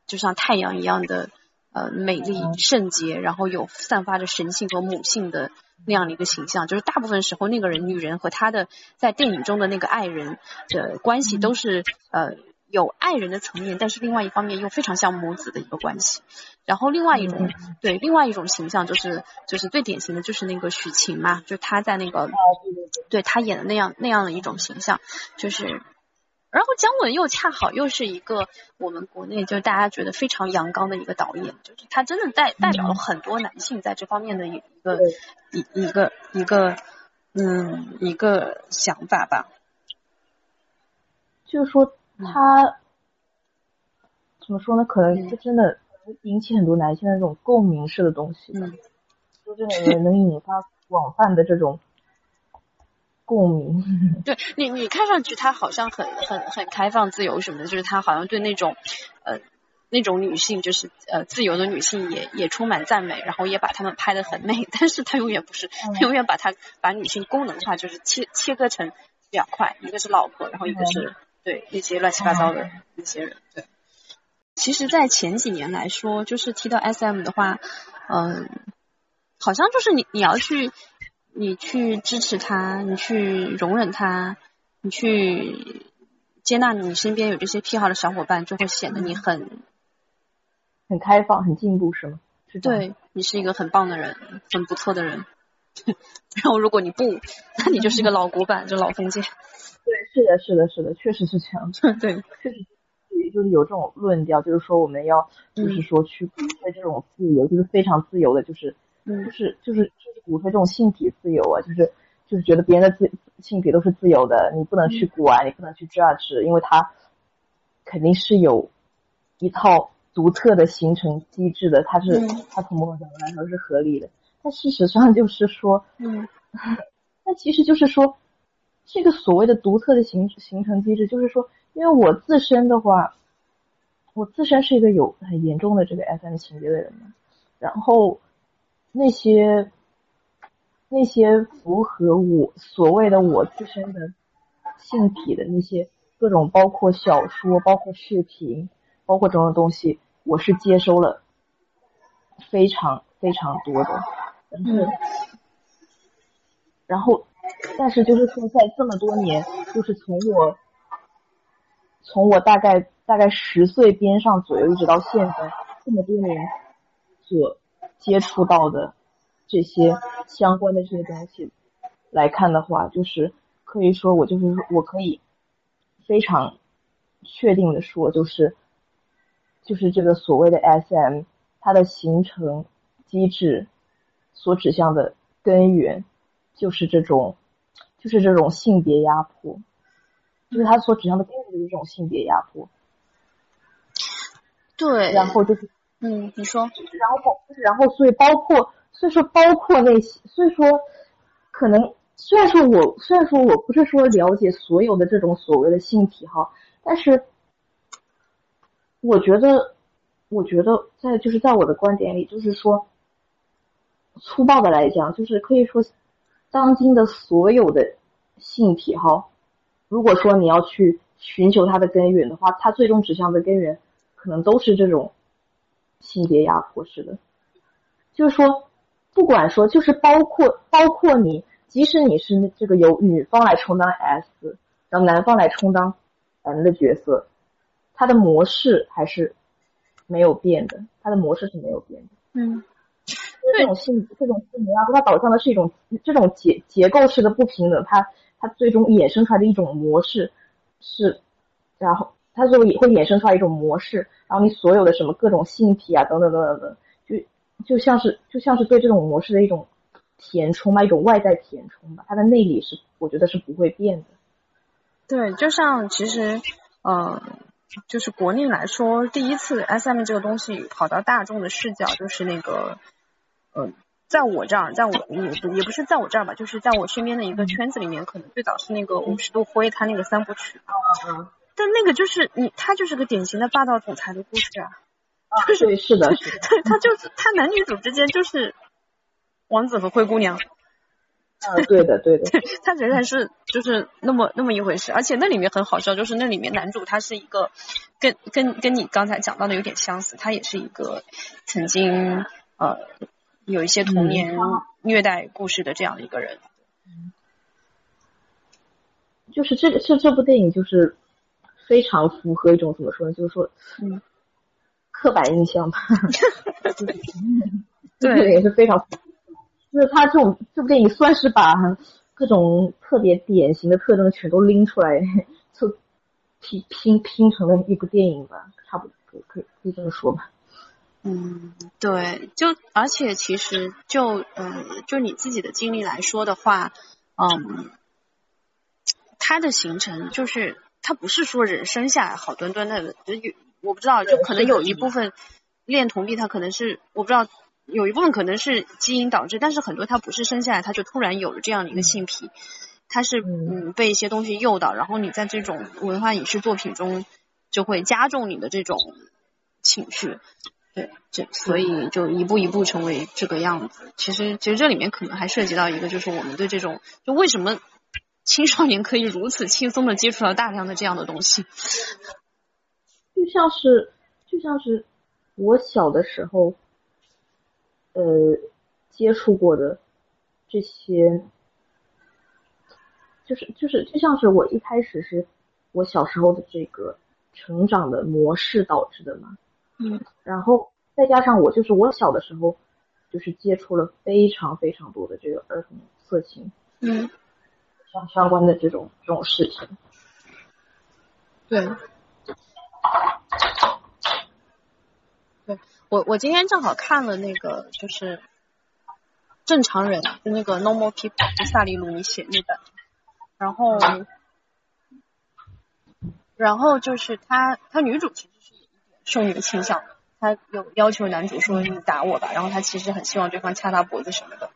就像太阳一样的呃美丽圣洁，然后有散发着神性和母性的那样的一个形象，就是大部分时候那个人女人和她的在电影中的那个爱人的关系都是呃有爱人的层面，但是另外一方面又非常像母子的一个关系。然后另外一种对另外一种形象就是就是最典型的就是那个许晴嘛，就是她在那个对她演的那样那样的一种形象，就是。然后姜文又恰好又是一个我们国内就是大家觉得非常阳刚的一个导演，就是他真的代代表了很多男性在这方面的一一个一一个一个嗯一个想法吧。就是说他、怎么说呢？可能就真的引起很多男性的这种共鸣式的东西，嗯，就这个能引发广泛的这种共鸣。(laughs) 对你，你看上去他好像很很很开放、自由什么的，就是他好像对那种呃那种女性，就是呃自由的女性也也充满赞美，然后也把她们拍得很美，但是他永远不是，他永远把他把女性功能化，就是切切割成两块，一个是老婆，然后一个是对那些乱七八糟的那些人。对，其实，在前几年来说，就是提到 SM 的话，嗯、好像就是你你要去。你去支持他，你去容忍他，你去接纳你身边有这些癖好的小伙伴，就会显得你很很开放、很进步，是吗？是对你是一个很棒的人，很不错的人。(laughs) 然后如果你不，那你就是一个老古板，就老封建。对，是的，是的，是的，确实是这样。(laughs) 对，确实，就是有这种论调，就是说我们要，就是说去鼓吹这种自由，就是非常自由的，就是。嗯就是就是就是鼓吹这种性体自由啊，就是就是觉得别人的自性别都是自由的，你不能去管，你不能去 judge，因为他肯定是有一套独特的形成机制的，它是、嗯它从某种角度来说是合理的。但事实上 (laughs) 就是说，嗯那其实就是说，这个所谓的独特的形形成机制，就是说，因为我自身的话，我自身是一个有很严重的这个 SM 情节的人嘛，然后。那些那些符合我所谓的我自身的性体的那些各种，包括小说、包括视频、包括种种东西，我是接收了非常非常多的。然后，然后，但是就是说，在这么多年，就是从我从我大概大概十岁边上左右，一直到现在这么多年所。接触到的这些相关的这些东西来看的话，就是可以说我就是我可以非常确定的说，就是就是这个所谓的 SM 它的形成机制所指向的根源，就是这种就是这种性别压迫，就是他所指向的根源就是这种性别压迫。对，然后就是。嗯，你说，然后，然后，所以包括，所以说包括那些，所以说，可能虽然说我虽然说我不是说了解所有的这种所谓的性癖好，但是我觉得，我觉得在就是在我的观点里，就是说，粗暴的来讲，就是可以说，当今的所有的性癖好，如果说你要去寻求它的根源的话，它最终指向的根源可能都是这种。性别压迫式的，就是说，不管说，就是包括包括你，即使你是这个由女方来充当 S，让男方来充当 M 的角色，它的模式还是没有变的，它的模式是没有变的。嗯，这种性这种性模压它导向的是一种这种结结构式的不平等，它它最终衍生出来的一种模式是，然后它就也会衍生出来一种模式，然后你所有的什么各种性癖啊等等等等等，就就像是就像是对这种模式的一种填充吧，一种外在填充吧，它的内里是我觉得是不会变的。对，就像其实，嗯。就是国内来说，第一次 S M 这个东西跑到大众的视角，就是那个，嗯，在我这儿，在我也不也不是在我这儿吧，就是在我身边的一个圈子里面，可能最早是那个五十度灰，他那个三部曲。嗯。但那个就是你，他就是个典型的霸道总裁的故事啊。啊，对，是的，对，(laughs) 他就是他男女主之间就是王子和灰姑娘。啊，对的，对的，(laughs) 他仍然是就是那么那么一回事，而且那里面很好笑，就是那里面男主他是一个跟跟跟你刚才讲到的有点相似，他也是一个曾经呃有一些童年虐待故事的这样的一个人。就是这个是这部电影就是非常符合一种怎么说呢？就是说嗯刻板印象吧。对，也是非常。就是他这种这部电影算是把各种特别典型的特征全都拎出来，就拼拼拼成了一部电影吧，差不多可以可以这么说吧。嗯，对，就而且其实就呃就你自己的经历来说的话，嗯，它的形成就是它不是说人生下来好端端的，就有我不知道，就可能有一部分恋童癖，它可能是我不知道。有一部分可能是基因导致，但是很多他不是生下来他就突然有了这样的一个性癖，他是嗯被一些东西诱导，然后你在这种文化影视作品中就会加重你的这种情绪，这所以就一步一步成为这个样子。其实其实这里面可能还涉及到一个，就是我们对这种就为什么青少年可以如此轻松的接触到大量的这样的东西，就像是就像是我小的时候。呃，接触过的这些，就是就是就像是我一开始是我小时候的这个成长的模式导致的嘛，嗯，然后再加上我就是我小的时候就是接触了非常非常多的这个儿童色情，嗯，相相关的这种这种事情，对。对我我今天正好看了那个就是正常人，就那个 Normal People，就萨利鲁尼写那本，然后然后就是他他女主其实是受虐倾向，他有要求男主说你打我吧，然后他其实很希望对方掐他脖子什么的，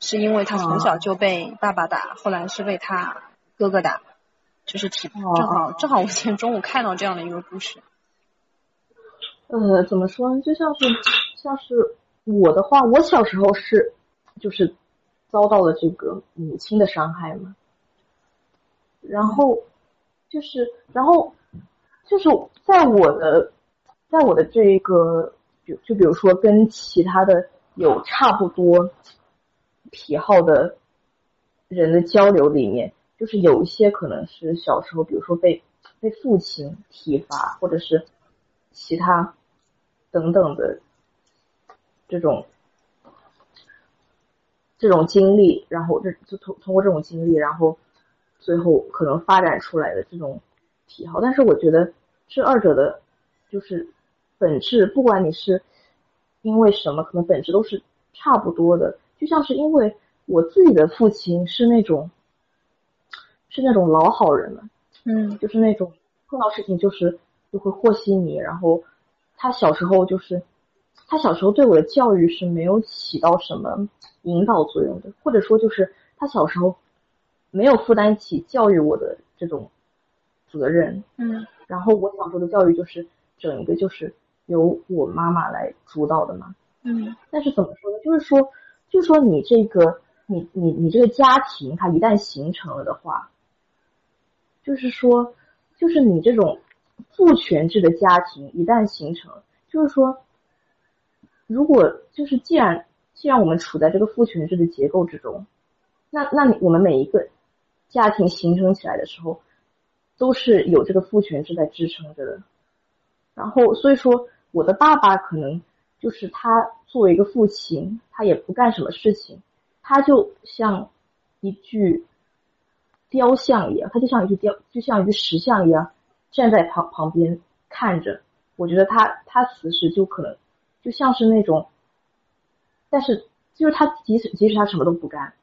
是因为他从小就被爸爸打，后来是被他哥哥打，就是体正好正好我今天中午看到这样的一个故事。呃，怎么说呢？就像是像是我的话，我小时候是就是遭到了这个母亲的伤害嘛，然后就是然后就是在我的在我的这个就就比如说跟其他的有差不多癖好的人的交流里面，就是有一些可能是小时候，比如说被被父亲体罚，或者是其他。等等的这种这种经历，然后这就通通过这种经历，然后最后可能发展出来的这种癖好。但是我觉得这二者的，就是本质，不管你是因为什么，可能本质都是差不多的。就像是因为我自己的父亲是那种是那种老好人了，嗯，就是那种碰到事情就是就会和稀泥，然后。他小时候就是，他小时候对我的教育是没有起到什么引导作用的，或者说就是他小时候没有负担起教育我的这种责任。嗯。然后我小时候的教育就是整个就是由我妈妈来主导的嘛。嗯。但是怎么说呢？就是说，就是说你这个你你你这个家庭，它一旦形成了的话，就是说，就是你这种。父权制的家庭一旦形成，就是说，如果就是既然既然我们处在这个父权制的结构之中，那那你我们每一个家庭形成起来的时候，都是有这个父权制在支撑着的。然后所以说，我的爸爸可能就是他作为一个父亲，他也不干什么事情，他就像一具雕像一样，他就像一具雕，就像一具石像一样站在旁旁边看着。我觉得他他此时就可能就像是那种，但是就是他即使即使他什么都不干，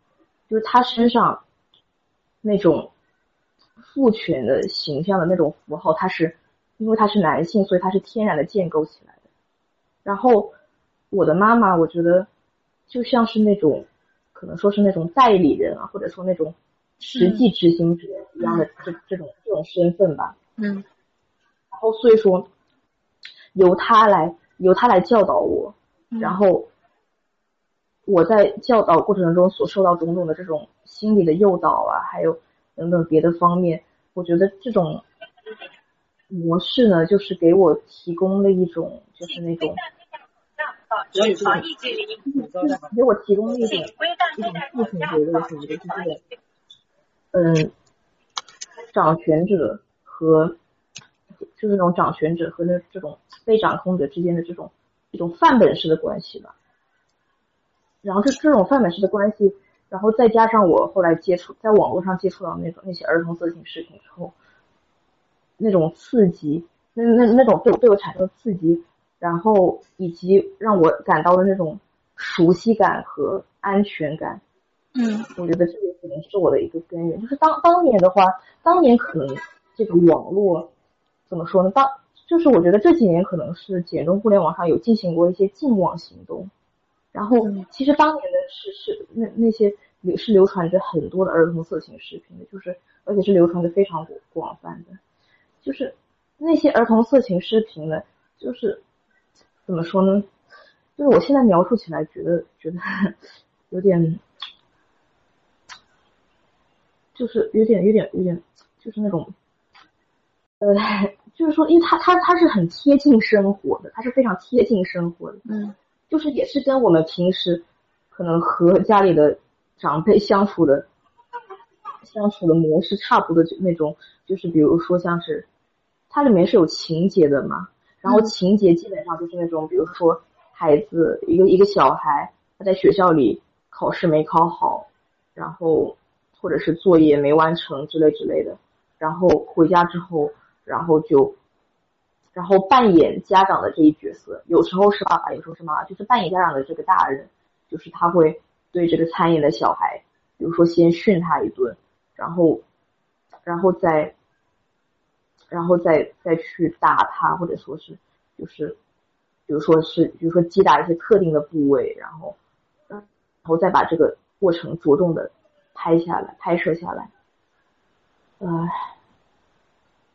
就是他身上那种父权的形象的那种符号，他是因为他是男性，所以他是天然的建构起来的。然后我的妈妈，我觉得就像是那种可能说是那种代理人啊，或者说那种实际执行者一样的这这种这种身份吧。嗯。然后所以说。由他来，由他来教导我，然后我在教导过程中所受到种种的这种心理的诱导啊，还有等等别的方面，我觉得这种模式呢，就是给我提供了一种，就是那种，就是给我提供了一种一种父亲觉得什么的，就是嗯，掌权者和。就是那种掌权者和那这种被掌控者之间的这种一种范本式的关系吧。然后这这种范本式的关系，然后再加上我后来接触在网络上接触到那种那些儿童色情视频之后，那种刺激，那那那种对对我产生刺激，然后以及让我感到的那种熟悉感和安全感，嗯，我觉得这个可能是我的一个根源。就是当当年的话，当年可能这个网络。怎么说呢？当就是我觉得这几年可能是简中互联网上有进行过一些禁网行动，然后其实当年的是是那那些流是流传着很多的儿童色情视频的，就是而且是流传的非常广广泛的，就是那些儿童色情视频呢，就是怎么说呢？就是我现在描述起来觉得觉得 (laughs) 有点，就是有点有点有点就是那种。呃，就是说，因为他他他是很贴近生活的，他是非常贴近生活的，嗯，就是也是跟我们平时可能和家里的长辈相处的相处的模式差不多的那种，就是比如说像是它里面是有情节的嘛，然后情节基本上就是那种，比如说孩子一个一个小孩他在学校里考试没考好，然后或者是作业没完成之类之类的，然后回家之后。然后就，然后扮演家长的这一角色，有时候是爸爸，有时候是妈妈，就是扮演家长的这个大人，就是他会对这个参演的小孩，比如说先训他一顿，然后，然后再，然后再再去打他，或者说是，就是，比如说是，比如说击打一些特定的部位，然后，然后再把这个过程着重的拍下来，拍摄下来，唉。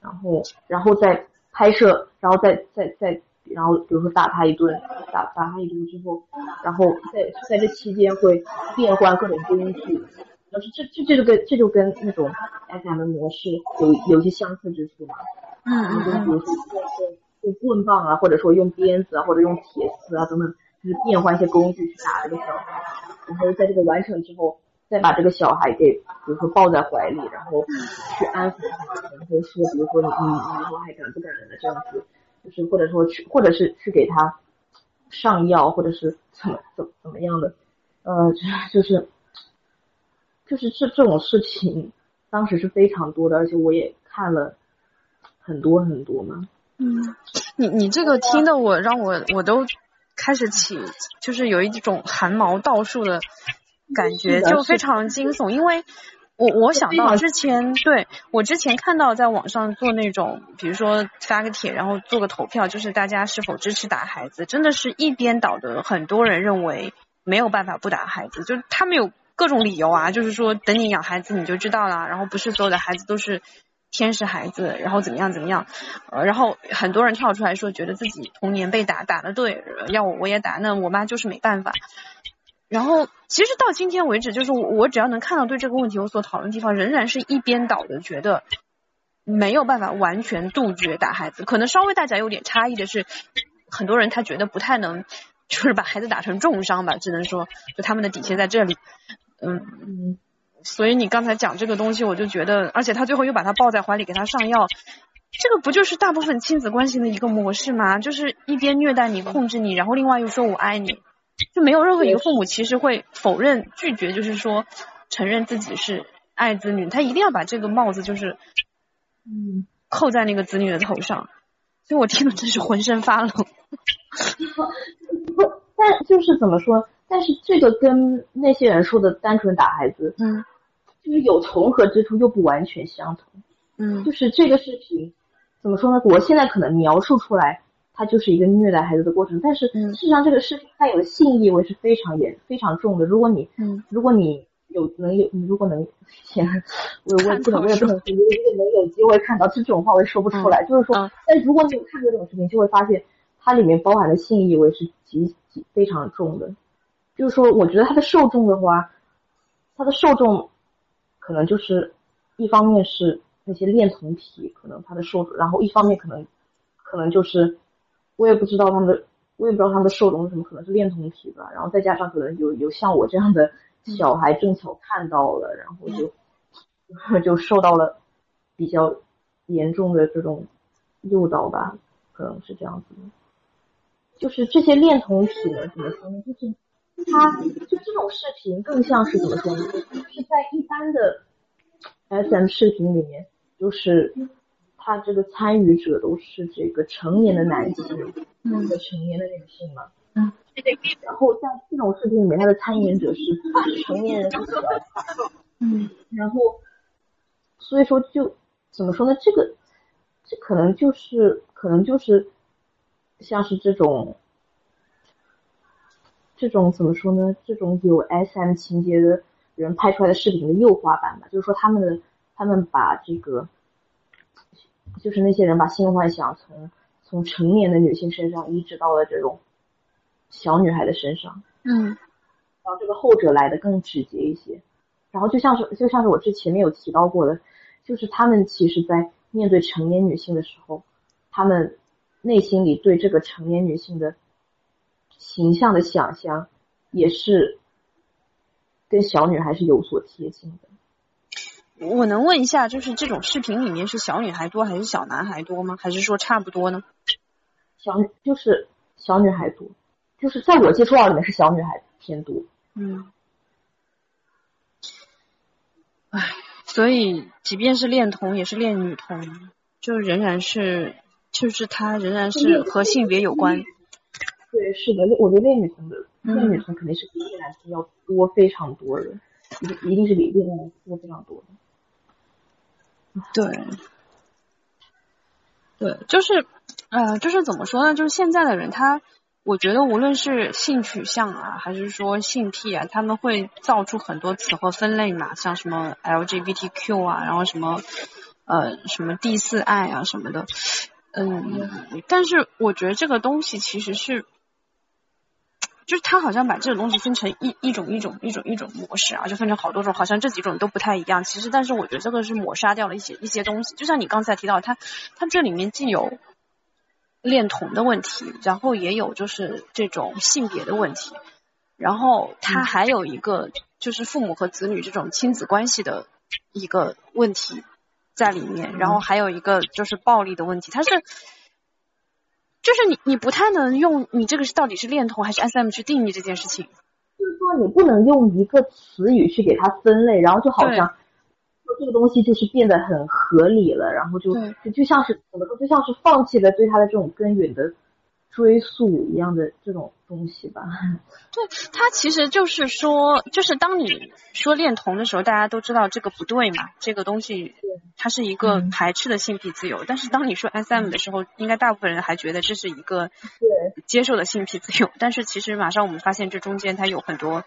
然后，然后再拍摄，然后再再再，然后比如说打他一顿，打打他一顿之后，然后在在这期间会变换各种工具，但是这这这就跟这就跟那种 S M 模式有有些相似之处嘛。嗯嗯就比如说用棍棒啊，或者说用鞭子啊，或者用铁丝啊等等，就是变换一些工具去打这个小孩，然后在这个完成之后。再把这个小孩给，比如说抱在怀里，然后去安抚他，然后说，比如说你你以后还敢不敢了这样子，就是或者说去，或者是去给他上药，或者是怎么怎么怎么样的，呃，就是就是这这种事情，当时是非常多的，而且我也看了很多很多嘛。嗯，你你这个听的我让我我都开始起，就是有一种汗毛倒竖的。感觉就非常惊悚，因为我我想到之前对我之前看到在网上做那种，比如说发个帖，然后做个投票，就是大家是否支持打孩子，真的是一边倒的，很多人认为没有办法不打孩子，就是他们有各种理由啊，就是说等你养孩子你就知道了，然后不是所有的孩子都是天使孩子，然后怎么样怎么样，呃，然后很多人跳出来说觉得自己童年被打打的对，要我我也打，那我妈就是没办法。然后，其实到今天为止，就是我只要能看到对这个问题有所讨论的地方，仍然是一边倒的，觉得没有办法完全杜绝打孩子。可能稍微大家有点差异的是，很多人他觉得不太能，就是把孩子打成重伤吧，只能说就他们的底线在这里。嗯嗯，所以你刚才讲这个东西，我就觉得，而且他最后又把他抱在怀里给他上药，这个不就是大部分亲子关系的一个模式吗？就是一边虐待你、控制你，然后另外又说我爱你，就没有任何一个父母其实会否认、拒绝，就是说承认自己是爱子女，他一定要把这个帽子就是嗯，扣在那个子女的头上，所以我听了真是浑身发冷。(laughs) 但就是怎么说？但是这个跟那些人说的单纯打孩子，嗯就是有重合之处，又不完全相同。嗯就是这个视频怎么说呢？我现在可能描述出来，它就是一个虐待孩子的过程，但是嗯事实上这个视频带有的性意味是非常严、非常重的。如果你嗯如果你有能有，你如果能，天，我我也不能，我也不能，如果如果能有机会看到这种话，我也说不出来。就是说嗯，但如果你有看过这种视频，就会发现它里面包含的性意味是极极非常重的。就是说，我觉得它的受众的话，它的受众可能就是一方面是那些恋童癖，可能他的受众，然后一方面可能可能就是我也不知道他们的，我也不知道他们的受众是什么，可能是恋童癖吧，然后再加上可能有有像我这样的小孩正巧看到了，然后就 (laughs) 就受到了比较严重的这种诱导吧，可能是这样子的。就是这些恋童癖呢，怎么说呢？就是它就这种视频更像是怎么说呢？就是在一般的 SM 视频里面，就是他这个参与者都是这个成年的男性嗯和成年的女性嘛。嗯。然后在这种视频里面，他的参演者是成年人嗯然后所以说就怎么说呢？这个这可能就是可能就是像是这种这种怎么说呢？这种有 SM 情节的人拍出来的视频的诱化版吧，就是说他们的他们把这个就是那些人把性幻想从从成年的女性身上移植到了这种小女孩的身上。嗯然后这个后者来的更直接一些。然后就像是就像是我之前面有提到过的，就是他们其实在面对成年女性的时候，他们内心里对这个成年女性的形象的想象，也是跟小女孩是有所贴近的。我能问一下，就是这种视频里面是小女孩多还是小男孩多吗？还是说差不多呢？小就是小女孩多，就是在我接触到里面是小女孩偏多。嗯，唉，所以即便是恋童，也是恋女童，就仍然是，就是它仍然是和性别有关。对，是的，我觉得恋女生的嗯恋女生肯定是比练男童要多非常多的，一定一定是比恋男多非常多的。对，对，就是，呃，就是怎么说呢？就是现在的人他，我觉得无论是性取向啊，还是说性癖啊，他们会造出很多词和分类嘛，像什么 LGBTQ 啊，然后什么，呃，什么第四爱啊什么的，嗯，但是我觉得这个东西其实是。就是他好像把这个东西分成一一种一种一种一种模式啊，就分成好多种，好像这几种都不太一样。其实，但是我觉得这个是抹杀掉了一些一些东西。就像你刚才提到，他他这里面既有恋童的问题，然后也有就是这种性别的问题，然后他还有一个就是父母和子女这种亲子关系的一个问题在里面，然后还有一个就是暴力的问题，它是。就是你，你不太能用你这个是到底是恋童还是 SM 去定义这件事情。就是说，你不能用一个词语去给它分类，然后就好像说这个东西就是变得很合理了，然后就就就像是怎么说，就像是放弃了对它的这种根源的追溯一样的这种东西吧。(laughs) 对，它其实就是说，就是当你说恋童的时候，大家都知道这个不对嘛，这个东西它是一个嗯排斥的性癖自由。但是当你说 SM 的时候，应该大部分人还觉得这是一个对，接受的性癖自由。但是其实马上我们发现这中间它有很多，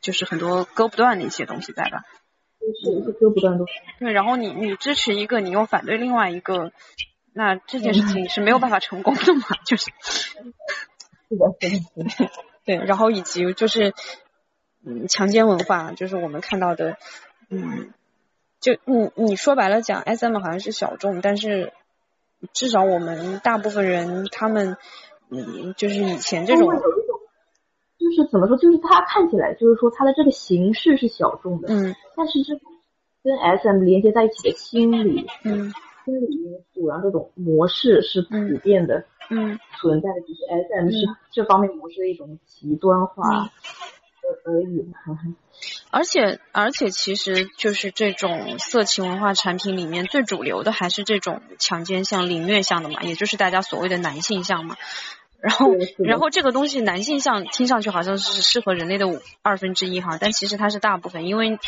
就是很多割不断的一些东西在吧？就是是割不断的。对，然后你你支持一个，你又反对另外一个，那这件事情是没有办法成功的嘛？(laughs) 就是。是的，是的，是的。对，然后以及就是，嗯，强奸文化，就是我们看到的，嗯，就你你说白了讲，SM 好像是小众，但是至少我们大部分人他们，嗯，就是以前这种就是怎么说，就是它看起来就是说它的这个形式是小众的，嗯但是这跟 SM 连接在一起的心理，嗯心理因素，然后这种模式是普遍的，嗯，存在的，只是 SM 是这方面模式的一种极端化而已。而且而且，其实就是这种色情文化产品里面最主流的还是这种强奸向、凌虐向的嘛，也就是大家所谓的男性向嘛。然后然后这个东西男性向听上去好像是适合人类的五二分之一哈，但其实它是大部分，因为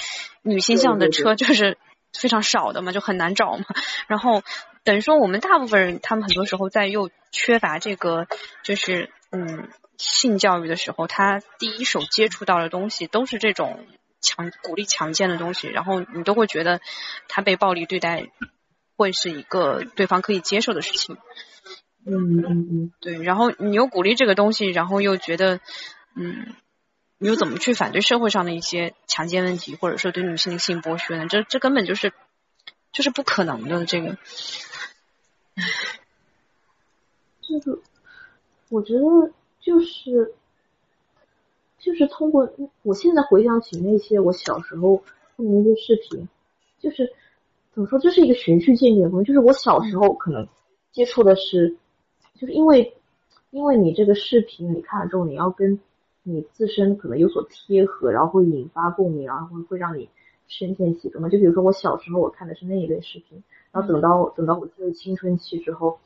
女性向的车就是非常少的嘛，就很难找嘛。然后等于说我们大部分人，他们很多时候在又缺乏这个就是嗯性教育的时候，他第一手接触到的东西都是这种。强鼓励强奸的东西，然后你都会觉得他被暴力对待会是一个对方可以接受的事情。嗯嗯嗯，对。然后你又鼓励这个东西，然后又觉得，嗯，你又怎么去反对社会上的一些强奸问题，或者说对女性的性剥削呢？这这根本就是就是不可能的。这个，这个，我觉得就是。就是通过我现在回想起那些我小时候看的那些视频，就是怎么说，这是一个循序渐进的东西。就是我小时候可能接触的是，就是因为因为你这个视频你看了之后，你要跟你自身可能有所贴合，然后会引发共鸣，然后会会让你深陷其中嘛。就比如说我小时候我看的是那一类视频，然后等到等到我进入青春期之后，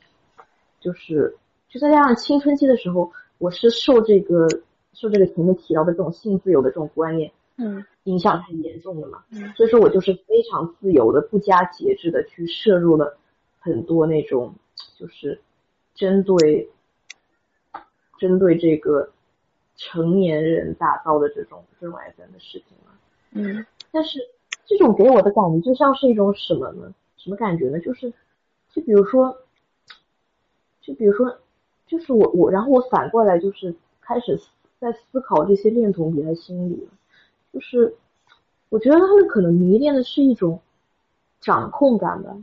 就是就再加上青春期的时候，我是受这个。受这个前面提到的这种性自由的这种观念，嗯，影响很严重的嘛，嗯，所以说我就是非常自由的、不加节制的去摄入了很多那种就是针对针对这个成年人打造的这种这种 SM 的视频嘛，嗯，但是这种给我的感觉就像是一种什么呢？什么感觉呢？就是就比如说，就比如说，就是我我然后我反过来就是开始。在思考这些恋童癖的心理，就是我觉得他们可能迷恋的是一种掌控感吧，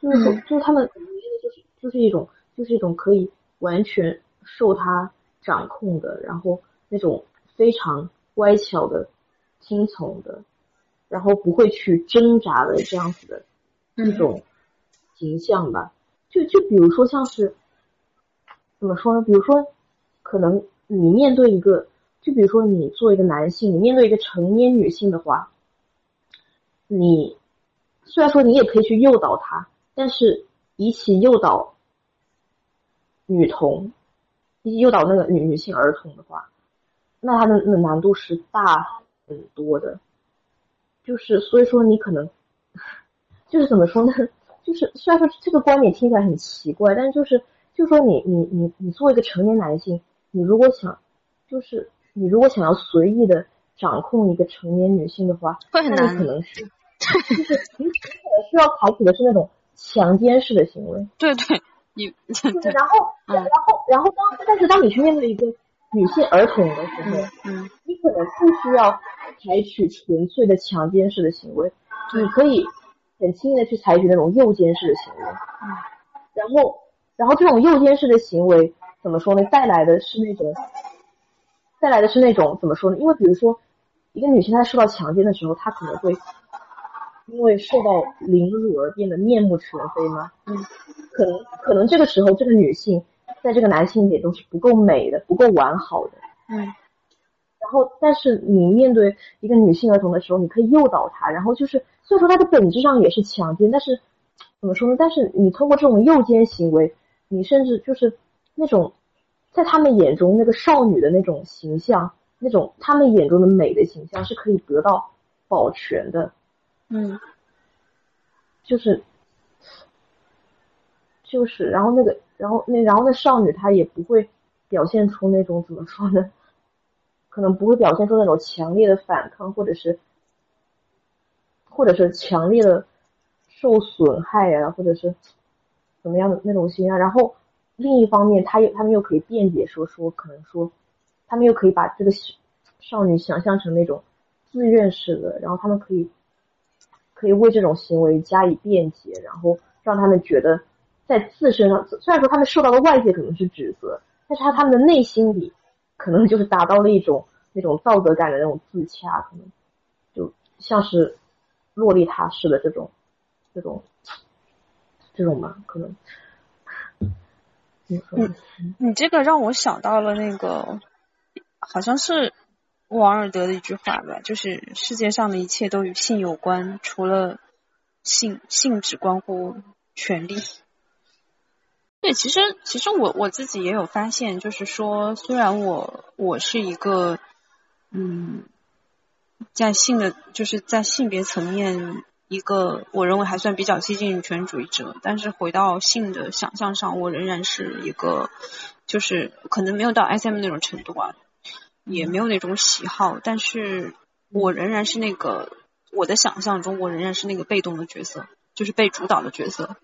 就是就是他们迷恋的就是就是一种就是一种可以完全受他掌控的，然后那种非常乖巧的、听从的，然后不会去挣扎的这样子的一种形象吧。就就比如说像是怎么说呢？比如说。可能你面对一个，就比如说你作为一个男性，你面对一个成年女性的话，你虽然说你也可以去诱导她，但是比起诱导女童，诱导那个女女性儿童的话，那它的那难度是大很多的。就是所以说你可能，就是怎么说呢？就是虽然说这个观点听起来很奇怪，但是就是就说你你你你作为一个成年男性。你如果想，就是你如果想要随意的掌控一个成年女性的话，会很难，可能是，(laughs) 就是你可能需要采取的是那种强奸式的行为。对对，你 (laughs) 对，然后，然后，然后当，但是当你去面对一个女性儿童的时候，嗯，你可能不需要采取纯粹的强奸式的行为，你可以很轻易的去采取那种诱奸式的行为。嗯，然后，然后这种诱奸式的行为。怎么说呢？带来的是那种，带来的是那种怎么说呢？因为比如说，一个女性她受到强奸的时候，她可能会因为受到凌辱而变得面目全非吗？嗯，可能可能这个时候这个女性在这个男性眼中是不够美的，不够完好的。嗯，然后但是你面对一个女性儿童的时候，你可以诱导她，然后就是虽然说她的本质上也是强奸，但是怎么说呢？但是你通过这种诱奸行为，你甚至就是。那种在他们眼中那个少女的那种形象，那种他们眼中的美的形象是可以得到保全的，嗯，就是就是，然后那个，然后那然后那少女她也不会表现出那种怎么说呢？可能不会表现出那种强烈的反抗，或者是或者是强烈的受损害呀，或者是怎么样的那种心啊，然后。另一方面，他又他们又可以辩解说说，可能说，他们又可以把这个少女想象成那种自愿式的，然后他们可以可以为这种行为加以辩解，然后让他们觉得在自身上，虽然说他们受到的外界可能是指责，但是他他们的内心里可能就是达到了一种那种道德感的那种自洽，可能就像是洛丽塔式的这种这种这种吧，可能。你你这个让我想到了那个，好像是王尔德的一句话吧，就是世界上的一切都与性有关，除了性，性只关乎权利。对，其实其实我我自己也有发现，就是说，虽然我我是一个，嗯，在性的就是在性别层面。一个我认为还算比较激进女权主义者，但是回到性的想象上，我仍然是一个，就是可能没有到 SM 那种程度啊，也没有那种喜好，但是我仍然是那个我的想象中，我仍然是那个被动的角色，就是被主导的角色。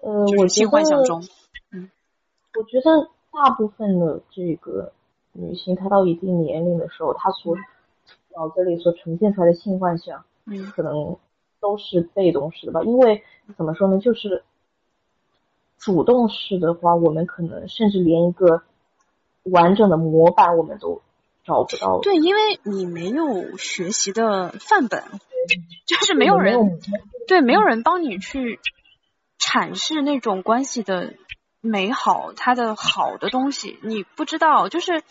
呃，我性幻想中，嗯，我觉得大部分的这个女性，她到一定年龄的时候，她所脑子里所呈现出来的性幻想。嗯，可能都是被动式的吧，因为怎么说呢，就是主动式的话，我们可能甚至连一个完整的模板我们都找不到。对，因为你没有学习的范本，就是没有人对，没有人帮你去阐释那种关系的美好，它的好的东西，你不知道，就是。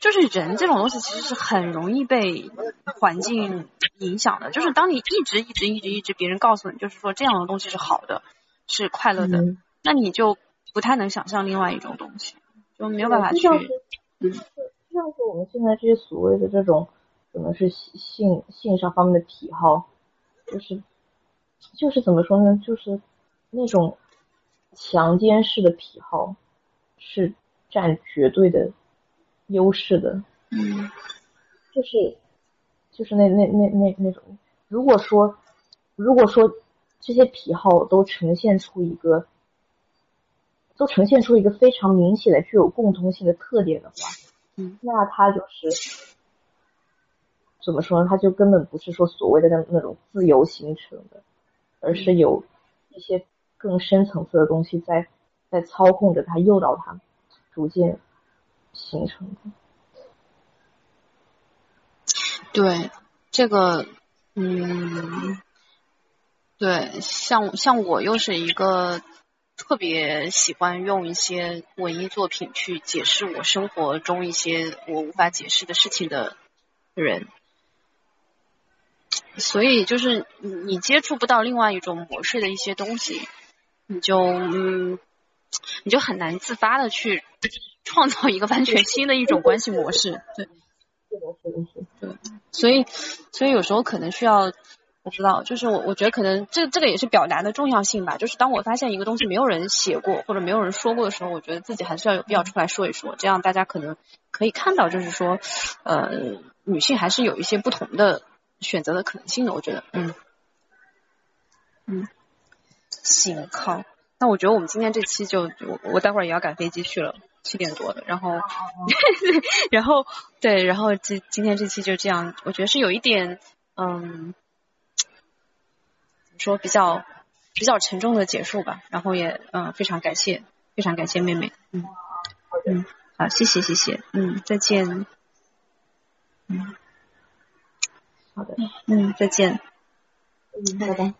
就是人这种东西其实是很容易被环境影响的。就是当你一直一直一直一直别人告诉你，就是说这样的东西是好的，是快乐的，那你就不太能想象另外一种东西，就没有办法去。嗯，就像是我们现在这些所谓的这种可能是性性上方面的癖好，就是就是怎么说呢？就是那种强奸式的癖好是占绝对的。优势的，嗯，就是就是那那那那那种，如果说如果说这些癖好都呈现出一个，都呈现出一个非常明显的具有共通性的特点的话，嗯，那它就是怎么说呢？它就根本不是说所谓的那那种自由形成的，而是有一些更深层次的东西在在操控着它，诱导它逐渐。形成的，对这个，嗯，对，像像我又是一个特别喜欢用一些文艺作品去解释我生活中一些我无法解释的事情的人，所以就是你接触不到另外一种模式的一些东西，你就嗯，你就很难自发的去。创造一个完全新的一种关系模式，对，对，所以，所以有时候可能需要，我不知道，就是我我觉得可能这这个也是表达的重要性吧。就是当我发现一个东西没有人写过或者没有人说过的时候，我觉得自己还是要有必要出来说一说，这样大家可能可以看到，就是说，呃，女性还是有一些不同的选择的可能性的。我觉得，嗯，嗯，行，好，那我觉得我们今天这期就我我待会儿也要赶飞机去了。七点多的，然后，(laughs) 然后对，然后今今天这期就这样，我觉得是有一点，嗯，说比较比较沉重的结束吧。然后也嗯，非常感谢，非常感谢妹妹，嗯，嗯，好，谢谢谢谢，嗯，再见，嗯，好的，嗯，再见，嗯，拜拜。